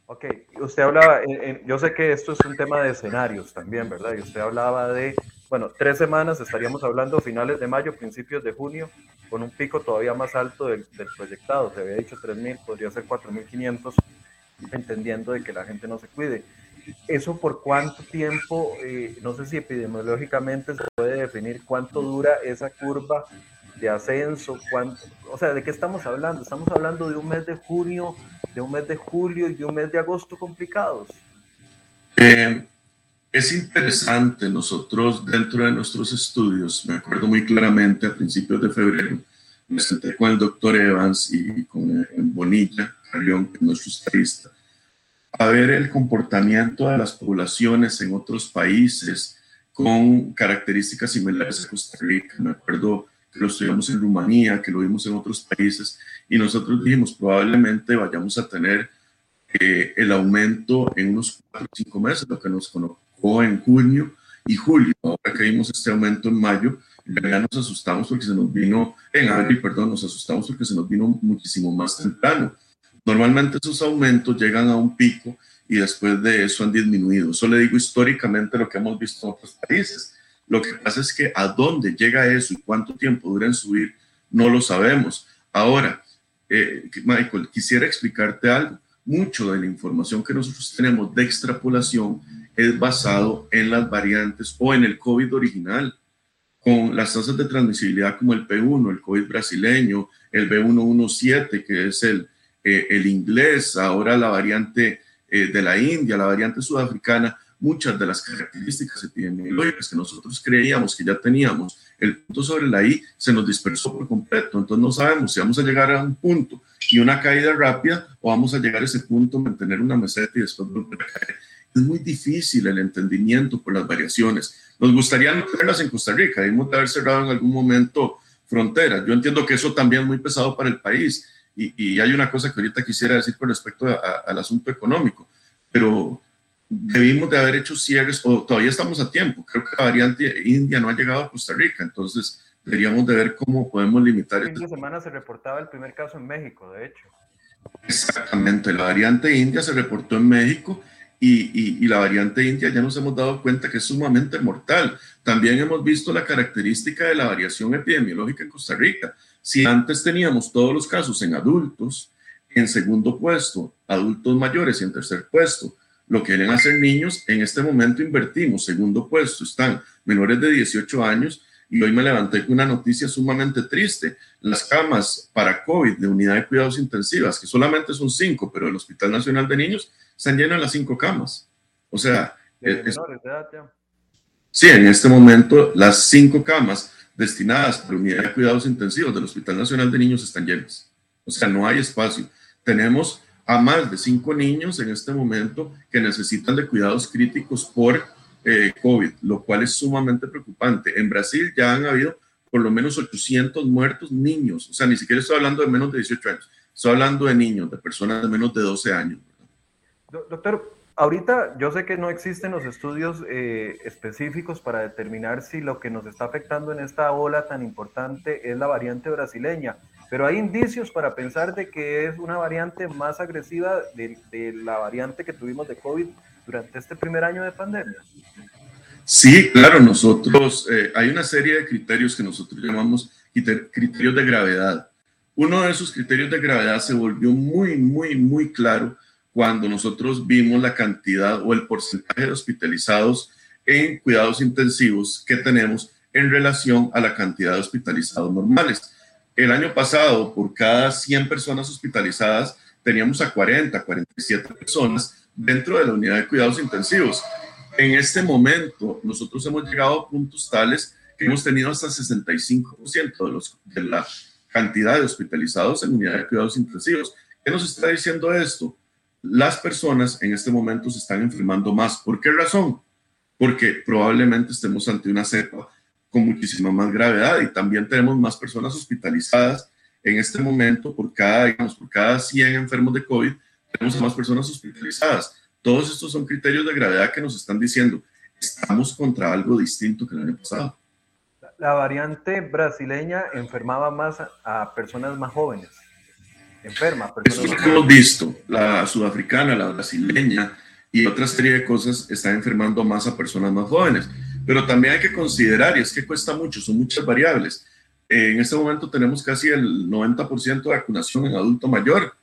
Ok, usted hablaba, yo sé que esto es un tema de escenarios también, ¿verdad? Y usted hablaba de, bueno, tres semanas, estaríamos hablando finales de mayo, principios de junio, con un pico todavía más alto del, proyectado. Se había dicho 3.000, podría ser 4.500, entendiendo de que la gente no se cuide. ¿Eso por cuánto tiempo, eh, no sé si epidemiológicamente se puede definir cuánto dura esa curva de ascenso? Cuánto, o sea, ¿de qué estamos hablando? Estamos hablando de un mes de junio, de un mes de julio y de un mes de agosto complicados. Eh, es interesante, nosotros dentro de nuestros estudios, me acuerdo muy claramente a principios de febrero, me senté con el doctor Evans y con Bonilla, Carrión, nuestro estadista, a ver el comportamiento de las poblaciones en otros países con características similares a Costa Rica. Me acuerdo que lo estudiamos en Rumanía, que lo vimos en otros países, y nosotros dijimos, probablemente vayamos a tener eh, el aumento en unos cuatro o cinco meses, lo que nos colocó en junio y julio. Ahora que vimos este aumento en mayo, ya nos asustamos porque se nos vino, en abril, perdón, nos asustamos porque se nos vino muchísimo más temprano. Normalmente esos aumentos llegan a un pico y después de eso han disminuido. Eso le digo históricamente lo que hemos visto en otros países. Lo que pasa es que a dónde llega eso y cuánto tiempo dura en subir, no lo sabemos. Ahora, eh, Michael, quisiera explicarte algo. Mucho de la información que nosotros tenemos de extrapolación es basado en las variantes o en el COVID original, con las tasas de transmisibilidad como el P1, el COVID brasileño, el B117, que es el, eh, el inglés, ahora la variante eh, de la India, la variante sudafricana, muchas de las características epidemiológicas que nosotros creíamos que ya teníamos, el punto sobre la I se nos dispersó por completo. Entonces no sabemos si vamos a llegar a un punto y una caída rápida o vamos a llegar a ese punto, mantener una meseta y después volver a caer. Es muy difícil el entendimiento por las variaciones. Nos gustaría no tenerlas en Costa Rica, debemos de haber cerrado en algún momento fronteras. Yo entiendo que eso también es muy pesado para el país y, hay una cosa que ahorita quisiera decir con respecto al asunto económico, pero debimos de haber hecho cierres, o todavía estamos a tiempo. Creo que la variante India no ha llegado a Costa Rica, entonces deberíamos de ver cómo podemos limitar. De semana se reportaba el primer caso en México, de hecho. Exactamente, la variante India se reportó en México y, y, la variante India ya nos hemos dado cuenta que es sumamente mortal. También hemos visto la característica de la variación epidemiológica en Costa Rica. Si antes teníamos todos los casos en adultos, en segundo puesto, adultos mayores y en tercer puesto, lo que quieren hacer niños, en este momento invertimos, segundo puesto, están menores de 18 años y hoy me levanté con una noticia sumamente triste. Las camas para COVID de unidad de cuidados intensivas, que solamente son cinco, pero el Hospital Nacional de Niños están llenas las cinco camas. O sea, sí, en este momento las cinco camas destinadas para unidad de cuidados intensivos del Hospital Nacional de Niños están llenas. O sea, no hay espacio. Tenemos a más de cinco niños en este momento que necesitan de cuidados críticos por eh, COVID, lo cual es sumamente preocupante. En Brasil ya han habido por lo menos 800 muertos niños. O sea, ni siquiera estoy hablando de menos de 18 años. Estoy hablando de niños, de personas de menos de 12 años. Doctor, ahorita yo sé que no existen los estudios eh, específicos para determinar si lo que nos está afectando en esta ola tan importante es la variante brasileña, pero hay indicios para pensar de que es una variante más agresiva de, la variante que tuvimos de COVID durante este primer año de pandemia. Sí, claro, nosotros, eh, hay una serie de criterios que nosotros llamamos criterios de gravedad. Uno de esos criterios de gravedad se volvió muy, muy, muy claro cuando nosotros vimos la cantidad o el porcentaje de hospitalizados en cuidados intensivos que tenemos en relación a la cantidad de hospitalizados normales. El año pasado, por cada 100 personas hospitalizadas, teníamos a 40, 47 personas dentro de la unidad de cuidados intensivos. En este momento, nosotros hemos llegado a puntos tales que hemos tenido hasta 65% de, los, de la cantidad de hospitalizados en unidad de cuidados intensivos. ¿Qué nos está diciendo esto? Las personas en este momento se están enfermando más. ¿Por qué razón? Porque probablemente estemos ante una cepa con muchísima más gravedad y también tenemos más personas hospitalizadas en este momento por cada, digamos, por cada 100 enfermos de COVID, tenemos más personas hospitalizadas. Todos estos son criterios de gravedad que nos están diciendo, estamos contra algo distinto que el año pasado. La variante brasileña enfermaba más a, personas más jóvenes. Enferma. Esto es lo que hemos visto. La sudafricana, la brasileña y otra serie de cosas están enfermando más a personas más jóvenes. Pero también hay que considerar, y es que cuesta mucho, son muchas variables. En este momento tenemos casi el 90% de vacunación en adulto mayor.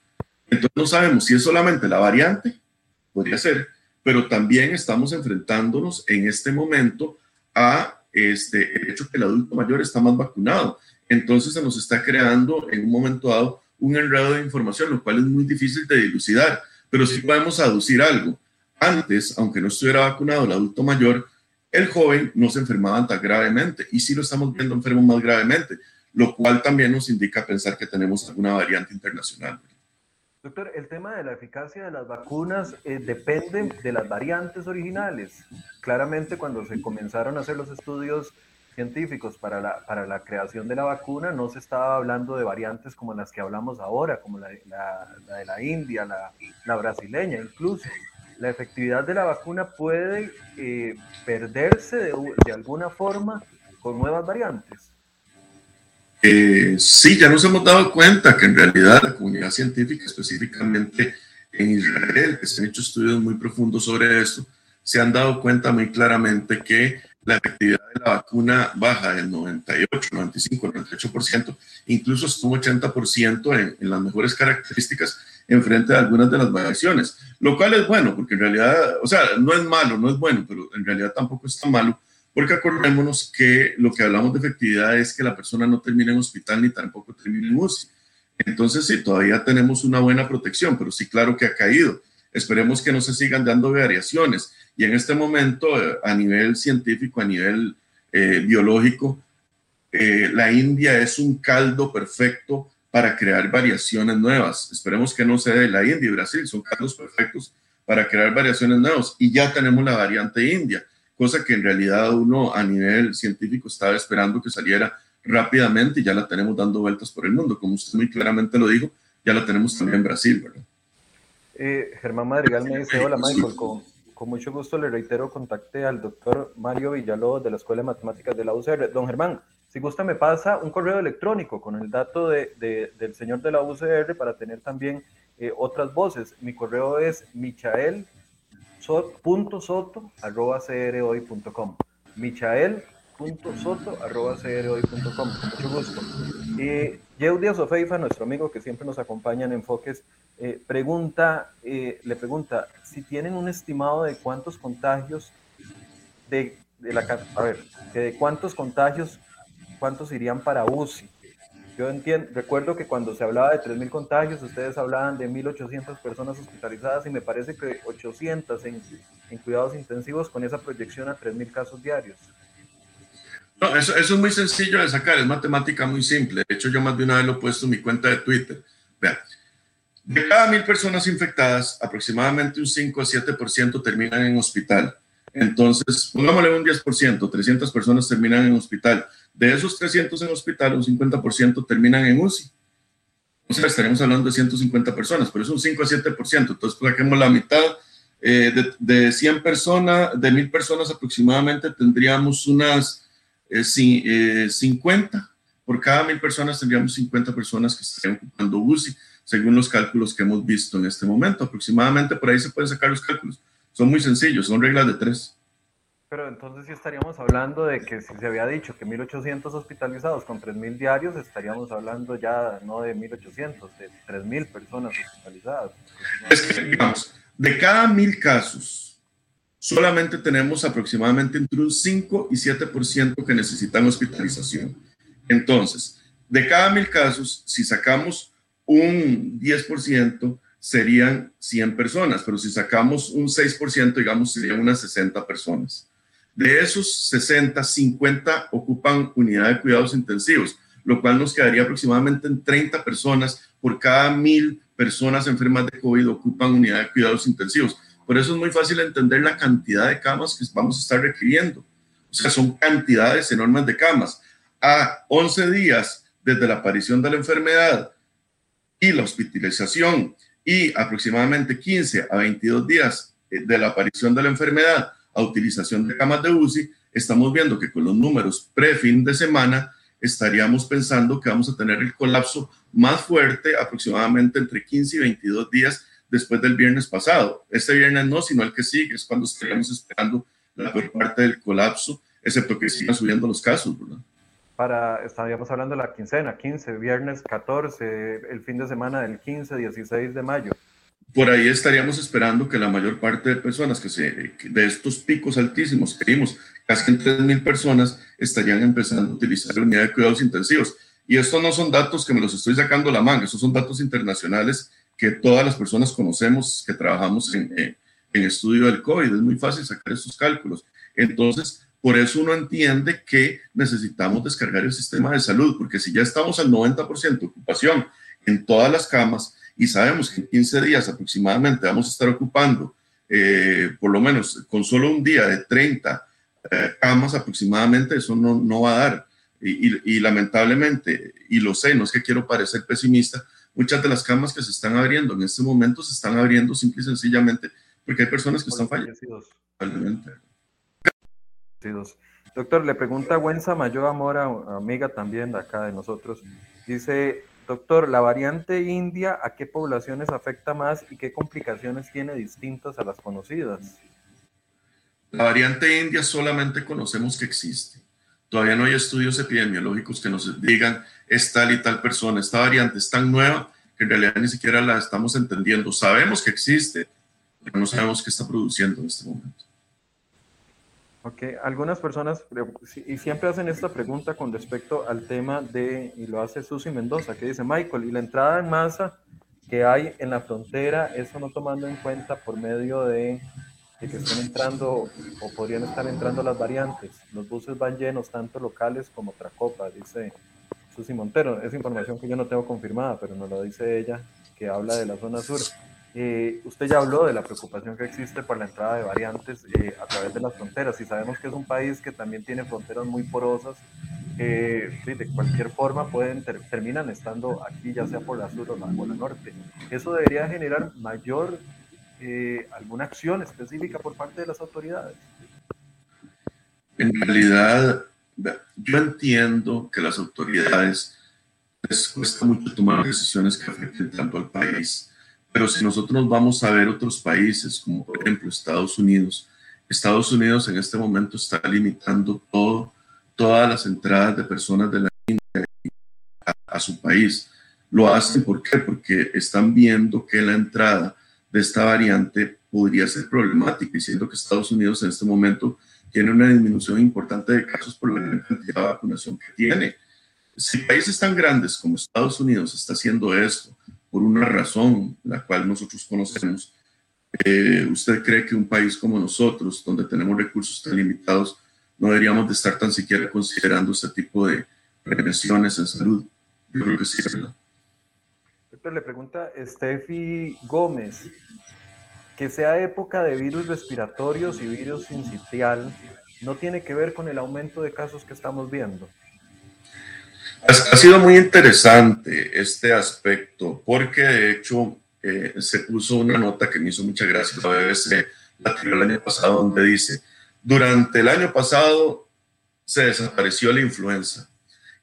Entonces no sabemos si es solamente la variante, podría ser, pero también estamos enfrentándonos en este momento a este, el hecho que el adulto mayor está más vacunado. Entonces se nos está creando en un momento dado un enredo de información, lo cual es muy difícil de dilucidar, pero sí podemos aducir algo. Antes, aunque no estuviera vacunado el adulto mayor, el joven no se enfermaba tan gravemente y sí lo estamos viendo enfermo más gravemente, lo cual también nos indica pensar que tenemos alguna variante internacional. Doctor, el tema de la eficacia de las vacunas eh, depende de las variantes originales. Claramente cuando se comenzaron a hacer los estudios científicos para la, para la creación de la vacuna, no se estaba hablando de variantes como las que hablamos ahora, como la, de la India, la, brasileña incluso la efectividad de la vacuna puede eh, perderse de, alguna forma con nuevas variantes. Eh, sí, ya nos hemos dado cuenta que en realidad la comunidad científica, específicamente en Israel, que se han hecho estudios muy profundos sobre esto, se han dado cuenta muy claramente que la efectividad de la vacuna baja del 98, 95, 98%, incluso un 80% en, en las mejores características en frente a algunas de las variaciones, lo cual es bueno, porque en realidad, o sea, no es malo, no es bueno, pero en realidad tampoco es tan malo, porque acordémonos que lo que hablamos de efectividad es que la persona no termina en hospital ni tampoco termina en UCI. Entonces, sí, todavía tenemos una buena protección, pero sí, claro que ha caído. Esperemos que no se sigan dando variaciones. Y en este momento, a nivel científico, a nivel eh, biológico, eh, la India es un caldo perfecto para crear variaciones nuevas. Esperemos que no sea de la India y Brasil, son casos perfectos para crear variaciones nuevas. Y ya tenemos la variante India, cosa que en realidad uno a nivel científico estaba esperando que saliera rápidamente y ya la tenemos dando vueltas por el mundo. Como usted muy claramente lo dijo, ya la tenemos también en Brasil, ¿verdad? Eh, Germán Madrigal me dice, hola Michael, con, con, mucho gusto le reitero, contacte al doctor Mario Villalobos de la Escuela de Matemáticas de la UCR. Don Germán, si gusta, me pasa un correo electrónico con el dato de, del señor de la UCR para tener también eh, otras voces. Mi correo es michael.soto.com. Michael.soto.com. Con mucho gusto. Y Yeu Díaz Ofeifa, nuestro amigo que siempre nos acompaña en Enfoques, eh, pregunta, eh, le pregunta si tienen un estimado de cuántos contagios de, de la a ver, de cuántos contagios cuántos irían para UCI. Yo entiendo, recuerdo que cuando se hablaba de 3.000 contagios, ustedes hablaban de 1.800 personas hospitalizadas y me parece que 800 en, en cuidados intensivos con esa proyección a 3.000 casos diarios. No, eso, eso, es muy sencillo de sacar, es matemática muy simple. De hecho, yo más de una vez lo he puesto en mi cuenta de Twitter. Vean, de cada mil personas infectadas, aproximadamente un 5 a 7% terminan en hospital. Entonces, pongámosle un 10%, 300 personas terminan en hospital. De esos 300 en hospital, un 50% terminan en UCI. O sea, estaremos hablando de 150 personas, pero es un 5 a 7%. Entonces, saquemos la mitad. Eh, de, 100 personas, de 1000 personas aproximadamente, tendríamos unas 50. Eh, Por cada 1000 personas tendríamos 50 personas que estarían ocupando UCI, según los cálculos que hemos visto en este momento. Aproximadamente por ahí se pueden sacar los cálculos. Son muy sencillos, son reglas de tres. Pero entonces sí estaríamos hablando de que si se había dicho que 1.800 hospitalizados con 3.000 diarios, estaríamos hablando ya no de 1.800, de 3.000 personas hospitalizadas. Es que, digamos, de cada 1.000 casos, solamente tenemos aproximadamente entre un 5 y 7% que necesitan hospitalización. Entonces, de cada 1.000 casos, si sacamos un 10%, serían 100 personas, pero si sacamos un 6%, digamos, serían unas 60 personas. De esos 60, 50 ocupan unidad de cuidados intensivos, lo cual nos quedaría aproximadamente en 30 personas por cada mil personas enfermas de COVID ocupan unidad de cuidados intensivos. Por eso es muy fácil entender la cantidad de camas que vamos a estar requiriendo. O sea, son cantidades enormes de camas. A 11 días desde la aparición de la enfermedad y la hospitalización y aproximadamente 15 a 22 días eh, de la aparición de la enfermedad a utilización de camas de UCI, estamos viendo que con los números pre-fin de semana estaríamos pensando que vamos a tener el colapso más fuerte aproximadamente entre 15 y 22 días después del viernes pasado. Este viernes no, sino el que sigue, es cuando estaríamos esperando la peor parte del colapso, excepto que sigan subiendo los casos, ¿verdad? Para, estaríamos hablando de la quincena, 15, viernes 14, el fin de semana del 15, 16 de mayo. Por ahí estaríamos esperando que la mayor parte de personas que se, de estos picos altísimos que vimos, casi en 3.000 personas, estarían empezando a utilizar la unidad de cuidados intensivos. Y estos no son datos que me los estoy sacando la manga, estos son datos internacionales que todas las personas conocemos que trabajamos en, en estudio del COVID. Es muy fácil sacar esos cálculos. Entonces, por eso uno entiende que necesitamos descargar el sistema de salud, porque si ya estamos al 90% de ocupación en todas las camas y sabemos que en 15 días aproximadamente vamos a estar ocupando, eh, por lo menos con solo un día de 30 eh, camas aproximadamente, eso no, no va a dar. Y, lamentablemente, y lo sé, no es que quiero parecer pesimista, muchas de las camas que se están abriendo en este momento se están abriendo simple y sencillamente porque hay personas que están fallecidos. Doctor, le pregunta Wensa Mayo Amora, amiga también de acá de nosotros. Dice, doctor, ¿la variante india a qué poblaciones afecta más y qué complicaciones tiene distintas a las conocidas? La variante india solamente conocemos que existe. Todavía no hay estudios epidemiológicos que nos digan es tal y tal persona. Esta variante es tan nueva que en realidad ni siquiera la estamos entendiendo. Sabemos que existe, pero no sabemos qué está produciendo en este momento. Ok, algunas personas, y siempre hacen esta pregunta con respecto al tema de, y lo hace Susi Mendoza, que dice, Michael, ¿y la entrada en masa que hay en la frontera, eso no tomando en cuenta por medio de, de que están entrando o podrían estar entrando las variantes? Los buses van llenos, tanto locales como Tracopa, dice Susi Montero. Es información que yo no tengo confirmada, pero nos lo dice ella, que habla de la zona sur. Eh, usted ya habló de la preocupación que existe por la entrada de variantes eh, a través de las fronteras y sabemos que es un país que también tiene fronteras muy porosas. Eh, de cualquier forma pueden terminan estando aquí ya sea por la sur o la, por la norte. Eso debería generar mayor alguna acción específica por parte de las autoridades. En realidad, yo entiendo que las autoridades les cuesta mucho tomar decisiones que afecten tanto al país pero si nosotros nos vamos a ver otros países, como por ejemplo Estados Unidos, Estados Unidos en este momento está limitando todo, todas las entradas de personas de la India a, su país. Lo hacen ¿por qué? Porque están viendo que la entrada de esta variante podría ser problemática y siendo que Estados Unidos en este momento tiene una disminución importante de casos por la cantidad de vacunación que tiene. Si países tan grandes como Estados Unidos está haciendo esto, por una razón, la cual nosotros conocemos. Eh, ¿Usted cree que un país como nosotros, donde tenemos recursos tan limitados, no deberíamos de estar tan siquiera considerando este tipo de prevenciones en salud? Yo creo que sí, ¿verdad? Le pregunta Steffi Gómez, que sea época de virus respiratorios y virus sincitial, ¿no tiene que ver con el aumento de casos que estamos viendo? Ha, sido muy interesante este aspecto porque de hecho eh, se puso una nota que me hizo mucha gracia la BBC el año pasado donde dice, durante el año pasado se desapareció la influenza.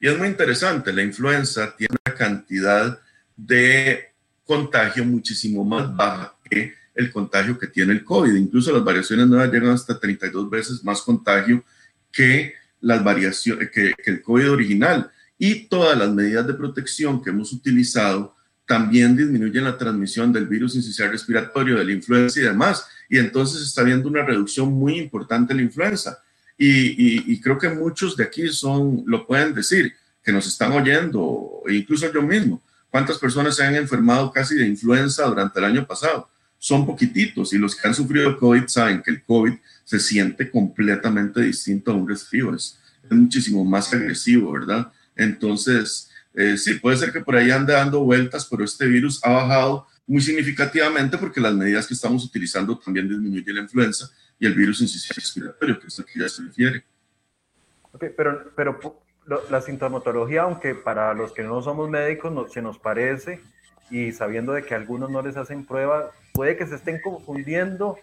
Y es muy interesante, la influenza tiene una cantidad de contagio muchísimo más baja que el contagio que tiene el COVID. Incluso las variaciones nuevas llegan hasta 32 veces más contagio que las variaciones que, el COVID original y todas las medidas de protección que hemos utilizado también disminuyen la transmisión del virus incisional respiratorio, de la influenza y demás. Y entonces está habiendo una reducción muy importante en la influenza. Y, creo que muchos de aquí son, lo pueden decir, que nos están oyendo, incluso yo mismo. ¿Cuántas personas se han enfermado casi de influenza durante el año pasado? Son poquititos y los que han sufrido COVID saben que el COVID se siente completamente distinto a un resfrío. es muchísimo más agresivo, ¿verdad? Entonces, eh, sí, puede ser que por ahí ande dando vueltas, pero este virus ha bajado muy significativamente porque las medidas que estamos utilizando también disminuyen la influenza y el virus respiratorio, que es lo que ya se refiere. Okay, pero, pero la sintomatología, aunque para los que no somos médicos se nos parece y sabiendo de que algunos no les hacen prueba, puede que se estén confundiendo,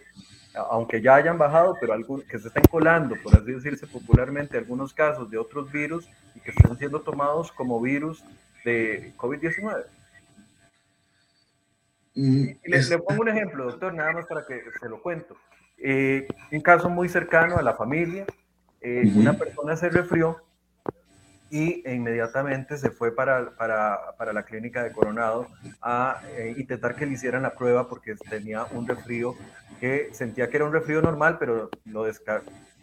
aunque ya hayan bajado, pero que se estén colando, por así decirse popularmente, algunos casos de otros virus y que estén siendo tomados como virus de COVID-19. Mm, le, pongo un ejemplo, doctor, nada más para que se lo cuento. Eh, un caso muy cercano a la familia, eh, una persona se resfrió y inmediatamente se fue para, para, para la clínica de Coronado a eh, intentar que le hicieran la prueba porque tenía un resfrío que sentía que era un resfrío normal, pero lo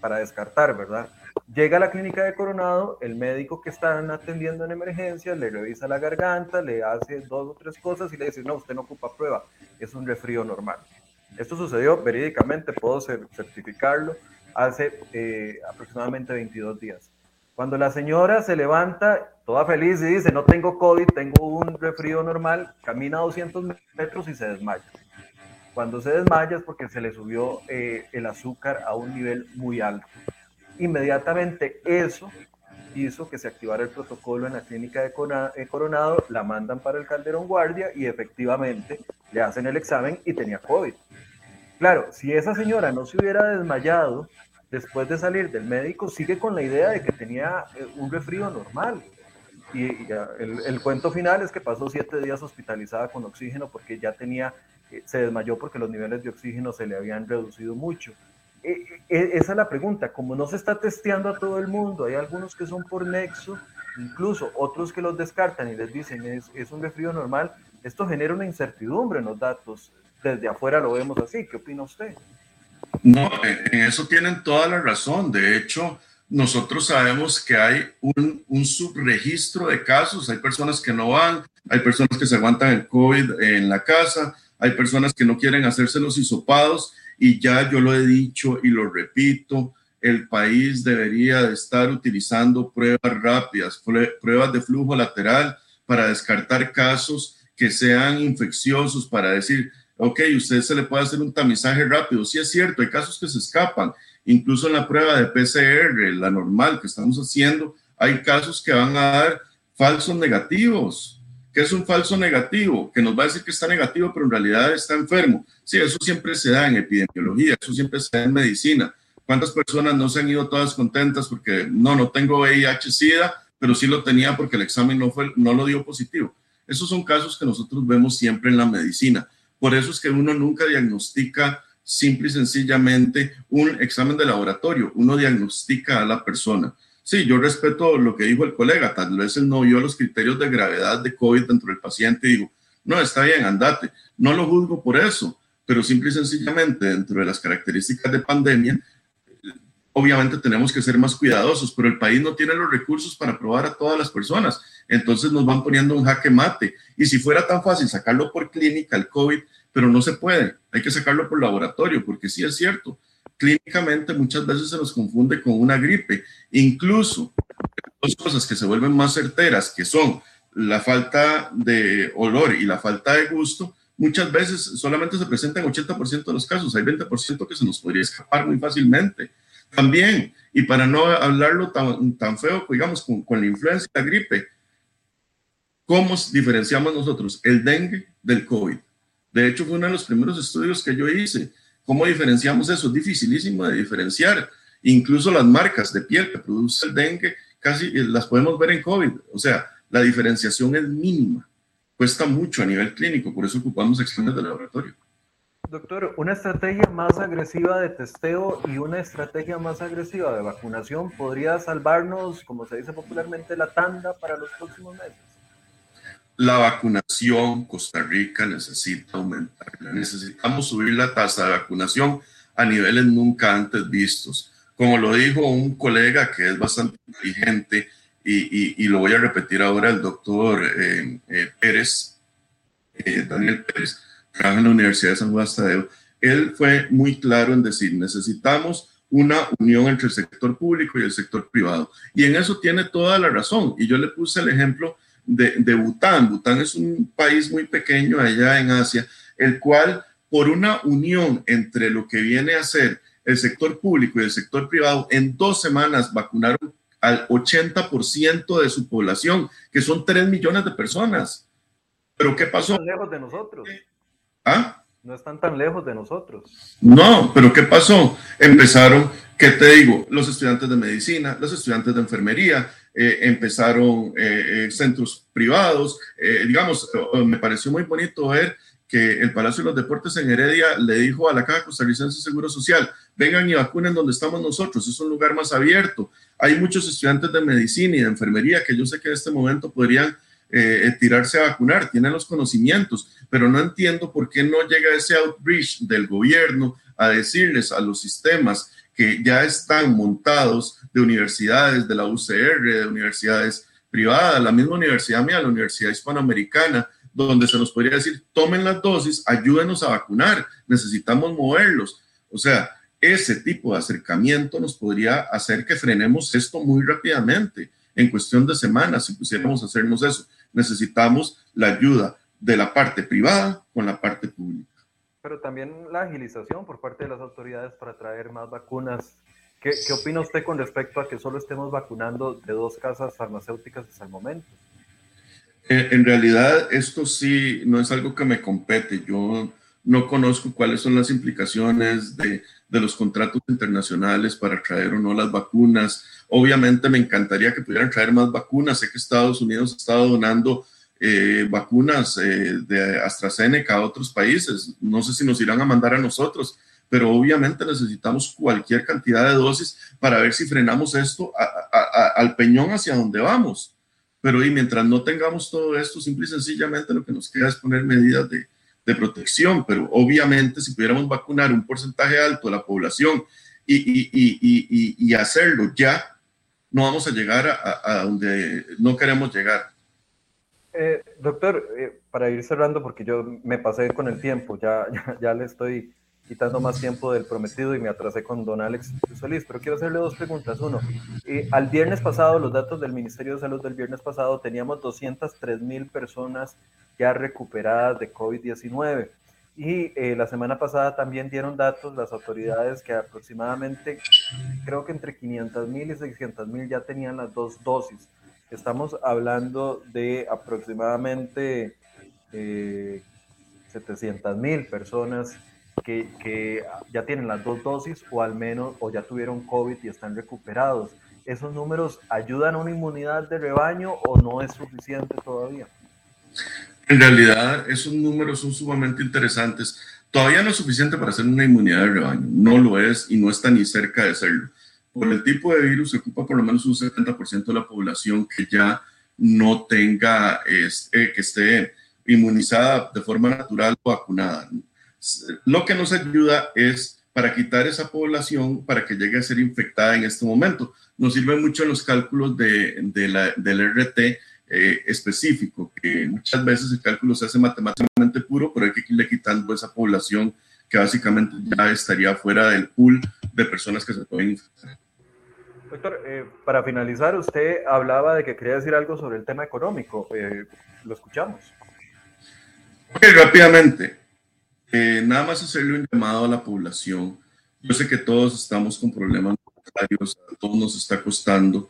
para descartar, ¿verdad? Llega a la clínica de Coronado, el médico que están atendiendo en emergencia le revisa la garganta, le hace dos o tres cosas y le dice, no, usted no ocupa prueba, es un resfrío normal. Esto sucedió verídicamente, puedo certificarlo, hace eh, aproximadamente 22 días. Cuando la señora se levanta toda feliz y dice, no tengo COVID, tengo un resfrío normal, camina 200 metros y se desmaya. Cuando se desmaya es porque se le subió eh, el azúcar a un nivel muy alto. Inmediatamente eso hizo que se activara el protocolo en la clínica de eh, Coronado, la mandan para el Calderón Guardia y efectivamente le hacen el examen y tenía COVID. Claro, si esa señora no se hubiera desmayado, después de salir del médico, sigue con la idea de que tenía eh, un resfrío normal. Y, el, cuento final es que pasó siete días hospitalizada con oxígeno porque ya tenía, eh, se desmayó porque los niveles de oxígeno se le habían reducido mucho. E, e, esa es la pregunta, como no se está testeando a todo el mundo, hay algunos que son por nexo, incluso otros que los descartan y les dicen es, es un resfrío normal, esto genera una incertidumbre en los datos. Desde afuera lo vemos así, ¿qué opina usted? No, en eso tienen toda la razón. De hecho, nosotros sabemos que hay un, subregistro de casos. Hay personas que no van, hay personas que se aguantan el COVID en la casa, hay personas que no quieren hacerse los hisopados y ya yo lo he dicho y lo repito, el país debería de estar utilizando pruebas rápidas, pruebas de flujo lateral para descartar casos que sean infecciosos, para decir, ok, usted se le puede hacer un tamizaje rápido. Sí es cierto, hay casos que se escapan. Incluso en la prueba de PCR, la normal que estamos haciendo, hay casos que van a dar falsos negativos. ¿Qué es un falso negativo? Que nos va a decir que está negativo, pero en realidad está enfermo. Sí, eso siempre se da en epidemiología, eso siempre se da en medicina. ¿Cuántas personas no se han ido todas contentas porque no, no tengo VIH-Sida, pero sí lo tenía porque el examen no, fue, no lo dio positivo? Esos son casos que nosotros vemos siempre en la medicina. Por eso es que uno nunca diagnostica simple y sencillamente un examen de laboratorio, uno diagnostica a la persona. Sí, yo respeto lo que dijo el colega, tal vez él no vio los criterios de gravedad de COVID dentro del paciente y digo, no, está bien, andate. No lo juzgo por eso, pero simple y sencillamente dentro de las características de pandemia, obviamente tenemos que ser más cuidadosos, pero el país no tiene los recursos para probar a todas las personas. Entonces nos van poniendo un jaque mate. Y si fuera tan fácil sacarlo por clínica, el COVID, pero no se puede, hay que sacarlo por laboratorio, porque sí es cierto, clínicamente muchas veces se nos confunde con una gripe. Incluso dos cosas que se vuelven más certeras, que son la falta de olor y la falta de gusto, muchas veces solamente se presentan en 80% de los casos, hay 20% que se nos podría escapar muy fácilmente. También, y para no hablarlo tan, feo, digamos, con, la influenza la gripe, ¿cómo diferenciamos nosotros el dengue del COVID? De hecho, fue uno de los primeros estudios que yo hice. ¿Cómo diferenciamos eso? Es dificilísimo de diferenciar. Incluso las marcas de piel que produce el dengue, casi eh, las podemos ver en COVID. O sea, la diferenciación es mínima. Cuesta mucho a nivel clínico, por eso ocupamos exámenes de laboratorio. Doctor, una estrategia más agresiva de testeo y una estrategia más agresiva de vacunación podría salvarnos, como se dice popularmente, la tanda para los próximos meses. La vacunación, Costa Rica necesita aumentar. Necesitamos subir la tasa de vacunación a niveles nunca antes vistos. Como lo dijo un colega que es bastante inteligente y, lo voy a repetir ahora, el doctor eh, eh, Pérez, eh, Daniel Pérez, trabaja en la Universidad de San Juan Tadeo, él fue muy claro en decir, necesitamos una unión entre el sector público y el sector privado. Y en eso tiene toda la razón. Y yo le puse el ejemplo de, de Bután. Bután es un país muy pequeño allá en Asia, el cual por una unión entre lo que viene a ser el sector público y el sector privado, en dos semanas vacunaron al 80% de su población, que son 3 millones de personas. Pero ¿qué pasó? Lejos de nosotros. ¿Ah? No están tan lejos de nosotros. No, pero ¿qué pasó? Empezaron, ¿qué te digo? Los estudiantes de medicina, los estudiantes de enfermería, eh, empezaron eh, eh, centros privados. digamos, me pareció muy bonito ver que el Palacio de los Deportes en Heredia le dijo a la Caja Costarricense de Seguro Social, vengan y vacunen donde estamos nosotros, es un lugar más abierto. Hay muchos estudiantes de medicina y de enfermería que yo sé que en este momento podrían eh, tirarse a vacunar, tienen los conocimientos, pero no entiendo por qué no llega ese outreach del gobierno a decirles a los sistemas que ya están montados de universidades, de la UCR, de universidades privadas, la misma universidad mía, la Universidad Hispanoamericana, donde se nos podría decir, tomen las dosis, ayúdenos a vacunar, necesitamos moverlos. O sea, ese tipo de acercamiento nos podría hacer que frenemos esto muy rápidamente, en cuestión de semanas, si pusiéramos hacernos eso. Necesitamos la ayuda de la parte privada con la parte pública. Pero también la agilización por parte de las autoridades para traer más vacunas. ¿Qué, qué opina usted con respecto a que solo estemos vacunando de dos casas farmacéuticas hasta el momento? Eh, en realidad, esto sí no es algo que me compete. Yo no conozco cuáles son las implicaciones de, de, los contratos internacionales para traer o no las vacunas. Obviamente me encantaría que pudieran traer más vacunas. Sé que Estados Unidos ha estado donando eh, vacunas eh, de AstraZeneca a otros países. No sé si nos irán a mandar a nosotros, pero obviamente necesitamos cualquier cantidad de dosis para ver si frenamos esto al peñón hacia donde vamos. Pero y mientras no tengamos todo esto, simple y sencillamente lo que nos queda es poner medidas de, de protección. Pero obviamente si pudiéramos vacunar un porcentaje alto de la población y, y, y, y hacerlo ya, no vamos a llegar a, donde no queremos llegar. Eh, doctor, eh, para ir cerrando, porque yo me pasé con el tiempo, ya, ya, le estoy quitando más tiempo del prometido y me atrasé con don Alex Solís, pero quiero hacerle dos preguntas. Uno, eh, al viernes pasado, los datos del Ministerio de Salud del viernes pasado, teníamos 203 mil personas ya recuperadas de COVID-19. Y eh, la semana pasada también dieron datos las autoridades que aproximadamente, creo que entre 500 mil y 600 mil ya tenían las dos dosis. Estamos hablando de aproximadamente eh, 700 mil personas que, que, ya tienen las dos dosis o al menos o ya tuvieron COVID y están recuperados. ¿Esos números ayudan a una inmunidad de rebaño o no es suficiente todavía? En realidad, esos números son sumamente interesantes. Todavía no es suficiente para hacer una inmunidad de rebaño. No lo es y no está ni cerca de serlo. Por el tipo de virus se ocupa por lo menos un 70% de la población que ya no tenga, este, que esté inmunizada de forma natural o vacunada. Lo que nos ayuda es para quitar esa población para que llegue a ser infectada en este momento. Nos sirven mucho los cálculos de, de la, del RT eh, específico, que muchas veces el cálculo se hace matemáticamente puro, pero hay que irle quitando esa población que básicamente ya estaría fuera del pool de personas que se pueden infectar. Doctor, eh, para finalizar, usted hablaba de que quería decir algo sobre el tema económico. Eh, lo escuchamos. Ok, rápidamente. Eh, nada más hacerle un llamado a la población. Yo sé que todos estamos con problemas monetarios, a todos nos está costando.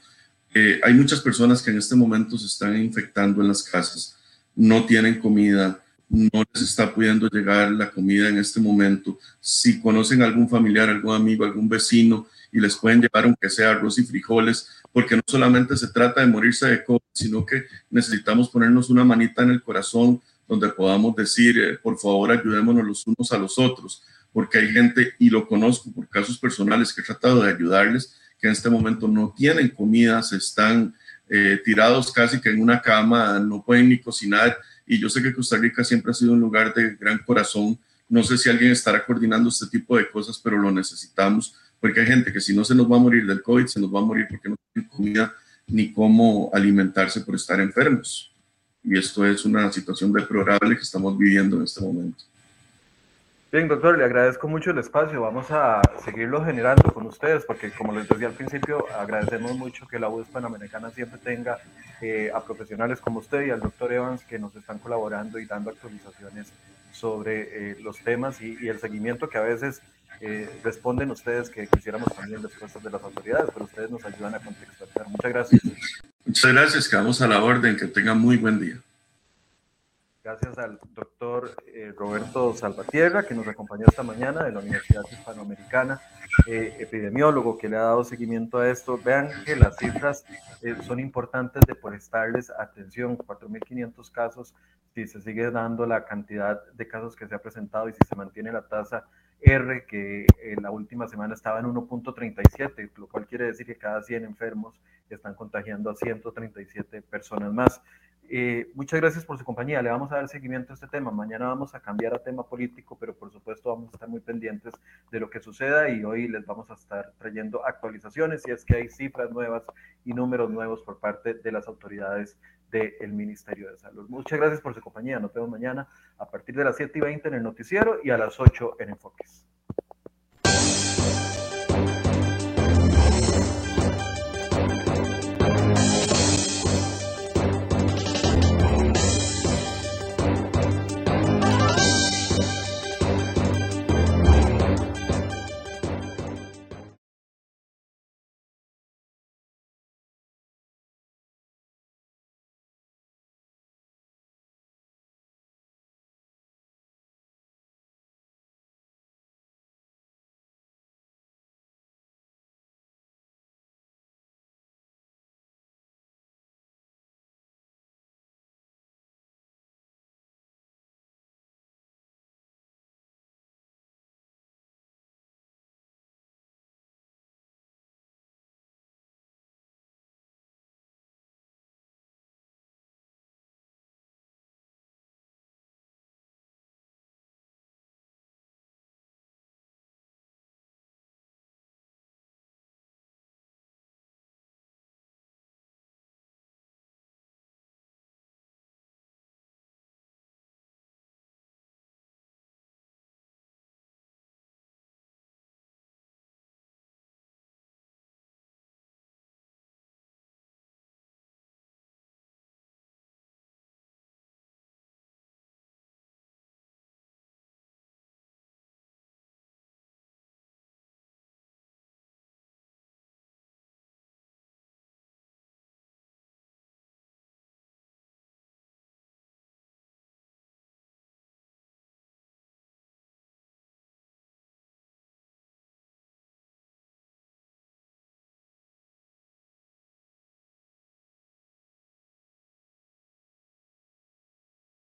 Eh, hay muchas personas que en este momento se están infectando en las casas, no tienen comida, no les está pudiendo llegar la comida en este momento. Si conocen algún familiar, algún amigo, algún vecino y les pueden llevar aunque sea arroz y frijoles, porque no solamente se trata de morirse de COVID, sino que necesitamos ponernos una manita en el corazón donde podamos decir, eh, por favor, ayudémonos los unos a los otros, porque hay gente, y lo conozco por casos personales que he tratado de ayudarles, que en este momento no tienen comida, se están eh, tirados casi que en una cama, no pueden ni cocinar, y yo sé que Costa Rica siempre ha sido un lugar de gran corazón. No sé si alguien estará coordinando este tipo de cosas, pero lo necesitamos porque hay gente que si no se nos va a morir del COVID, se nos va a morir porque no tiene comida ni cómo alimentarse por estar enfermos. Y esto es una situación deplorable que estamos viviendo en este momento. Bien, doctor, le agradezco mucho el espacio. Vamos a seguirlo generando con ustedes, porque como les decía al principio, agradecemos mucho que la UES Panamericana siempre tenga eh, a profesionales como usted y al doctor Evans que nos están colaborando y dando actualizaciones sobre eh, los temas y, y, el seguimiento que a veces eh, responden ustedes que quisiéramos también respuestas de las autoridades, pero ustedes nos ayudan a contextualizar. Muchas gracias. Muchas gracias, quedamos a la orden, que tengan muy buen día. Gracias al doctor eh, Roberto Salvatierra, que nos acompañó esta mañana de la Universidad Hispanoamericana, eh, epidemiólogo que le ha dado seguimiento a esto. Vean que las cifras eh, son importantes de prestarles atención. 4.500 casos, si se sigue dando la cantidad de casos que se ha presentado y si se mantiene la tasa R, que en la última semana estaba en 1.37, lo cual quiere decir que cada 100 enfermos están contagiando a 137 personas más. Eh, muchas gracias por su compañía. Le vamos a dar seguimiento a este tema. Mañana vamos a cambiar a tema político, pero por supuesto vamos a estar muy pendientes de lo que suceda y hoy les vamos a estar trayendo actualizaciones si es que hay cifras nuevas y números nuevos por parte de las autoridades del Ministerio de Salud. Muchas gracias por su compañía. Nos vemos mañana a partir de las 7 y 20 en el noticiero y a las 8 en Enfoques.